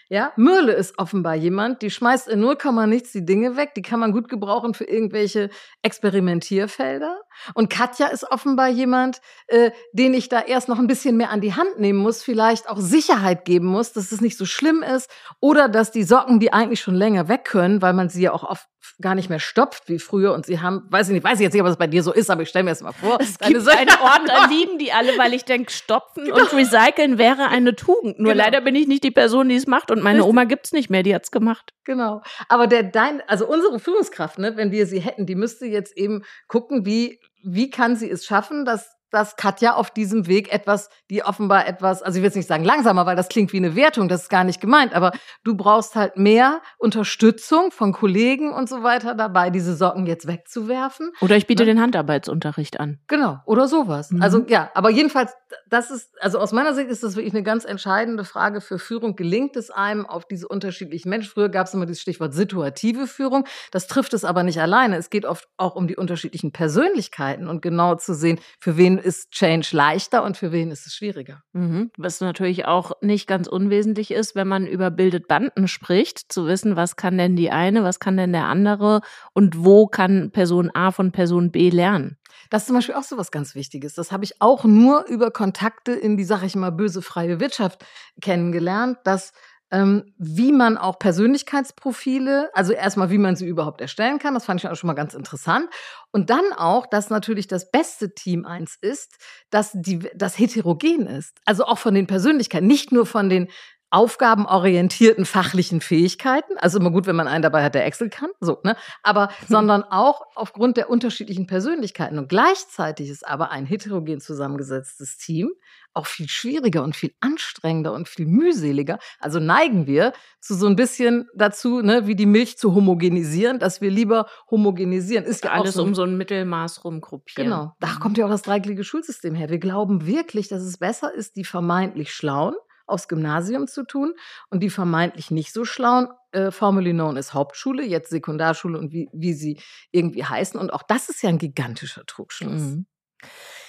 Ja, Mürle ist offenbar jemand, die schmeißt in 0, nichts die Dinge weg, die kann man gut gebrauchen für irgendwelche Experimentierfelder. Und Katja ist offenbar jemand, äh, den ich da erst noch ein bisschen mehr an die Hand nehmen muss, vielleicht auch Sicherheit geben muss, dass es nicht so schlimm ist oder dass die Socken, die eigentlich schon länger weg können, weil man sie ja auch oft gar nicht mehr stopft wie früher und sie haben, weiß ich nicht, weiß ich jetzt nicht, ob es bei dir so ist, aber ich stelle mir das mal vor. Es gibt so einen Ort, da liegen die alle, weil ich denke, stopfen genau. und recyceln wäre eine Tugend. Nur genau. leider bin ich nicht die Person, die es macht und meine Richtig. Oma gibt's nicht mehr, die hat's gemacht. Genau. Aber der dein, also unsere Führungskraft, ne, wenn wir sie hätten, die müsste jetzt eben gucken, wie wie kann sie es schaffen, dass dass Katja auf diesem Weg etwas, die offenbar etwas, also ich will jetzt nicht sagen langsamer, weil das klingt wie eine Wertung, das ist gar nicht gemeint, aber du brauchst halt mehr Unterstützung von Kollegen und so weiter dabei, diese Socken jetzt wegzuwerfen. Oder ich biete ne? den Handarbeitsunterricht an. Genau, oder sowas. Mhm. Also ja, aber jedenfalls, das ist, also aus meiner Sicht ist das wirklich eine ganz entscheidende Frage für Führung. Gelingt es einem auf diese unterschiedlichen Menschen? Früher gab es immer dieses Stichwort situative Führung. Das trifft es aber nicht alleine. Es geht oft auch um die unterschiedlichen Persönlichkeiten und genau zu sehen, für wen ist Change leichter und für wen ist es schwieriger. Mhm. Was natürlich auch nicht ganz unwesentlich ist, wenn man über Bildet Banden spricht, zu wissen, was kann denn die eine, was kann denn der andere und wo kann Person A von Person B lernen. Das ist zum Beispiel auch so was ganz Wichtiges. Das habe ich auch nur über Kontakte in die, sag ich mal, böse freie Wirtschaft kennengelernt, dass ähm, wie man auch Persönlichkeitsprofile, also erstmal, wie man sie überhaupt erstellen kann, das fand ich auch schon mal ganz interessant. Und dann auch, dass natürlich das beste Team eins ist, dass die, das heterogen ist. Also auch von den Persönlichkeiten, nicht nur von den aufgabenorientierten fachlichen Fähigkeiten. Also immer gut, wenn man einen dabei hat, der Excel kann, so, ne? Aber, (laughs) sondern auch aufgrund der unterschiedlichen Persönlichkeiten. Und gleichzeitig ist aber ein heterogen zusammengesetztes Team auch viel schwieriger und viel anstrengender und viel mühseliger. Also neigen wir zu so ein bisschen dazu, ne, wie die Milch zu homogenisieren, dass wir lieber homogenisieren. Ist ja alles so, um so ein Mittelmaß rumgruppieren. Genau. Da mhm. kommt ja auch das dreigliedrige Schulsystem her. Wir glauben wirklich, dass es besser ist, die vermeintlich Schlauen aufs Gymnasium zu tun und die vermeintlich nicht so schlauen, äh, formerly known as Hauptschule, jetzt Sekundarschule und wie, wie sie irgendwie heißen. Und auch das ist ja ein gigantischer Trugschluss. Mhm.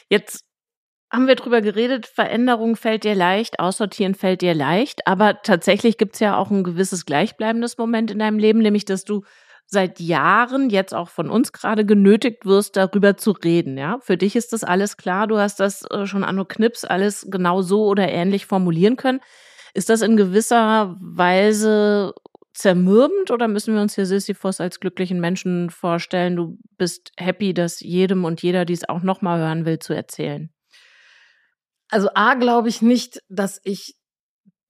Jetzt haben wir drüber geredet, Veränderung fällt dir leicht, aussortieren fällt dir leicht, aber tatsächlich gibt's ja auch ein gewisses gleichbleibendes Moment in deinem Leben, nämlich dass du seit Jahren jetzt auch von uns gerade genötigt wirst, darüber zu reden. Ja, für dich ist das alles klar. Du hast das äh, schon an Knips alles genau so oder ähnlich formulieren können. Ist das in gewisser Weise zermürbend oder müssen wir uns hier Sisyphos als glücklichen Menschen vorstellen? Du bist happy, dass jedem und jeder dies auch nochmal hören will, zu erzählen. Also A, glaube ich nicht, dass ich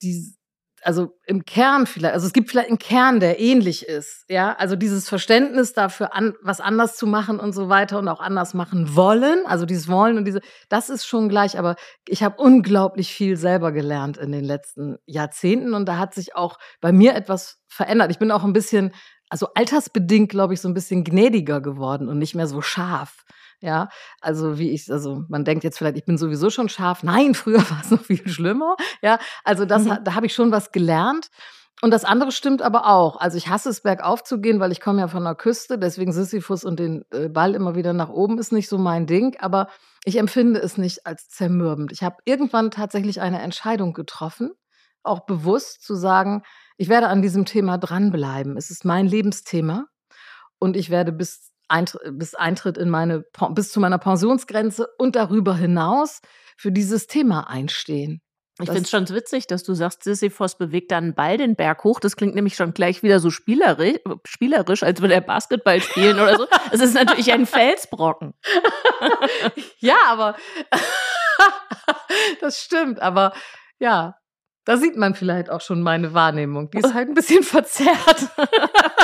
die, also im Kern vielleicht, also es gibt vielleicht einen Kern, der ähnlich ist, ja, also dieses Verständnis dafür, an, was anders zu machen und so weiter und auch anders machen wollen, also dieses Wollen und diese, das ist schon gleich, aber ich habe unglaublich viel selber gelernt in den letzten Jahrzehnten und da hat sich auch bei mir etwas verändert. Ich bin auch ein bisschen, also altersbedingt, glaube ich, so ein bisschen gnädiger geworden und nicht mehr so scharf. Ja, also wie ich, also man denkt jetzt vielleicht, ich bin sowieso schon scharf. Nein, (laughs) früher war es noch viel schlimmer. Ja, also das, mhm. da habe ich schon was gelernt. Und das andere stimmt aber auch. Also ich hasse es, bergauf zu gehen, weil ich komme ja von der Küste. Deswegen Sisyphus und den äh, Ball immer wieder nach oben ist nicht so mein Ding. Aber ich empfinde es nicht als zermürbend. Ich habe irgendwann tatsächlich eine Entscheidung getroffen, auch bewusst zu sagen, ich werde an diesem Thema dranbleiben. Es ist mein Lebensthema. Und ich werde bis Eintr bis Eintritt in meine, bis zu meiner Pensionsgrenze und darüber hinaus für dieses Thema einstehen. Ich finde es schon witzig, dass du sagst, Sisyphos bewegt dann Ball den Berg hoch. Das klingt nämlich schon gleich wieder so spielerisch, spielerisch als würde er Basketball spielen oder so. Es ist natürlich ein Felsbrocken. (laughs) ja, aber (laughs) das stimmt. Aber ja, da sieht man vielleicht auch schon meine Wahrnehmung. Die ist halt ein bisschen verzerrt. (laughs)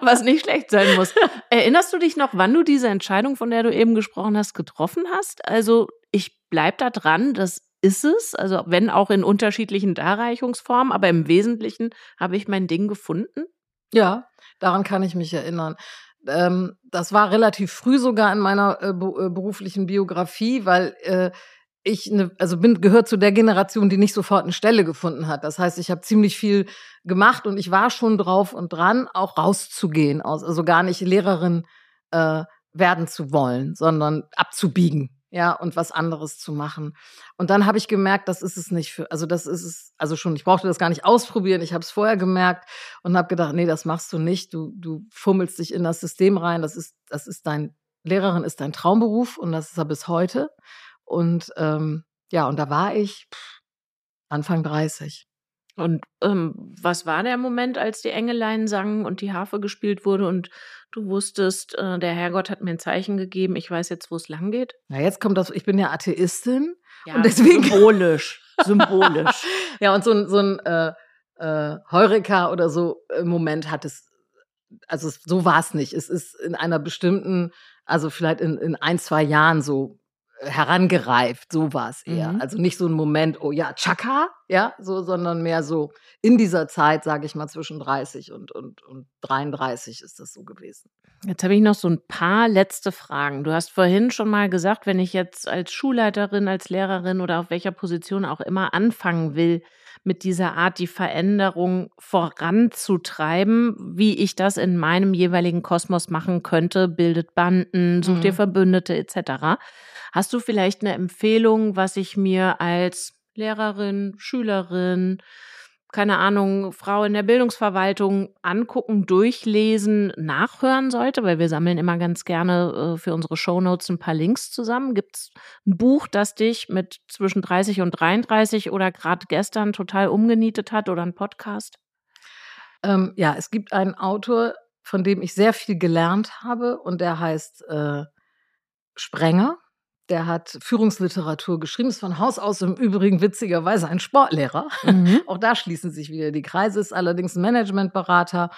Was nicht schlecht sein muss. Erinnerst du dich noch, wann du diese Entscheidung, von der du eben gesprochen hast, getroffen hast? Also, ich bleib da dran, das ist es. Also, wenn auch in unterschiedlichen Darreichungsformen, aber im Wesentlichen habe ich mein Ding gefunden. Ja, daran kann ich mich erinnern. Ähm, das war relativ früh sogar in meiner äh, äh beruflichen Biografie, weil äh, ich ne, also bin gehört zu der Generation, die nicht sofort eine Stelle gefunden hat. Das heißt, ich habe ziemlich viel gemacht und ich war schon drauf und dran, auch rauszugehen, aus, also gar nicht Lehrerin äh, werden zu wollen, sondern abzubiegen, ja, und was anderes zu machen. Und dann habe ich gemerkt, das ist es nicht für, also das ist es, also schon, ich brauchte das gar nicht ausprobieren. Ich habe es vorher gemerkt und habe gedacht, nee, das machst du nicht. Du du fummelst dich in das System rein. Das ist das ist dein Lehrerin ist dein Traumberuf und das ist er bis heute. Und ähm, ja, und da war ich pff, Anfang 30. Und ähm, was war der Moment, als die Engelein sangen und die Harfe gespielt wurde und du wusstest, äh, der Herrgott hat mir ein Zeichen gegeben, ich weiß jetzt, wo es lang geht? Na, jetzt kommt das, ich bin ja Atheistin. Ja, und deswegen symbolisch. (laughs) symbolisch. ja, und so ein, so ein äh, äh, Heureka oder so im Moment hat es, also so war es nicht. Es ist in einer bestimmten, also vielleicht in, in ein, zwei Jahren so herangereift, so war es eher. Mhm. Also nicht so ein Moment, oh ja, Chaka, ja, so, sondern mehr so in dieser Zeit, sage ich mal, zwischen 30 und, und, und 33 ist das so gewesen. Jetzt habe ich noch so ein paar letzte Fragen. Du hast vorhin schon mal gesagt, wenn ich jetzt als Schulleiterin, als Lehrerin oder auf welcher Position auch immer anfangen will, mit dieser Art die Veränderung voranzutreiben, wie ich das in meinem jeweiligen Kosmos machen könnte, bildet Banden, sucht mhm. dir Verbündete etc. Hast du vielleicht eine Empfehlung, was ich mir als Lehrerin, Schülerin, keine Ahnung, Frau in der Bildungsverwaltung angucken, durchlesen, nachhören sollte, weil wir sammeln immer ganz gerne äh, für unsere Shownotes ein paar Links zusammen. Gibt es ein Buch, das dich mit zwischen 30 und 33 oder gerade gestern total umgenietet hat oder ein Podcast? Ähm, ja, es gibt einen Autor, von dem ich sehr viel gelernt habe und der heißt äh, Sprenger der hat Führungsliteratur geschrieben, ist von Haus aus im Übrigen witzigerweise ein Sportlehrer. Mhm. (laughs) Auch da schließen sich wieder die Kreise, ist allerdings ein Managementberater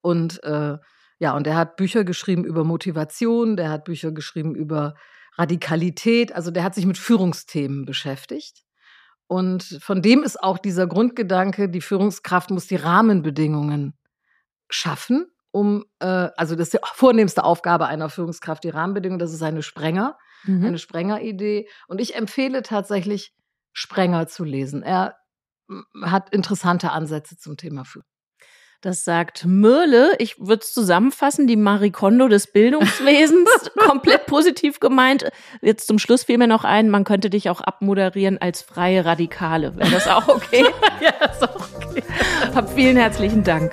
und äh, ja, und der hat Bücher geschrieben über Motivation, der hat Bücher geschrieben über Radikalität, also der hat sich mit Führungsthemen beschäftigt. Und von dem ist auch dieser Grundgedanke, die Führungskraft muss die Rahmenbedingungen schaffen, um, äh, also das ist die vornehmste Aufgabe einer Führungskraft, die Rahmenbedingungen, das ist eine Sprenger mhm. eine Sprenger-Idee. Und ich empfehle tatsächlich, Sprenger zu lesen. Er hat interessante Ansätze zum Thema Führung. Das sagt Mürle. Ich würde es zusammenfassen, die Marikondo des Bildungswesens, (laughs) komplett positiv gemeint. Jetzt zum Schluss fiel mir noch ein, man könnte dich auch abmoderieren als freie Radikale. Wäre das auch okay? (laughs) ja, ist auch okay. Hab vielen herzlichen Dank.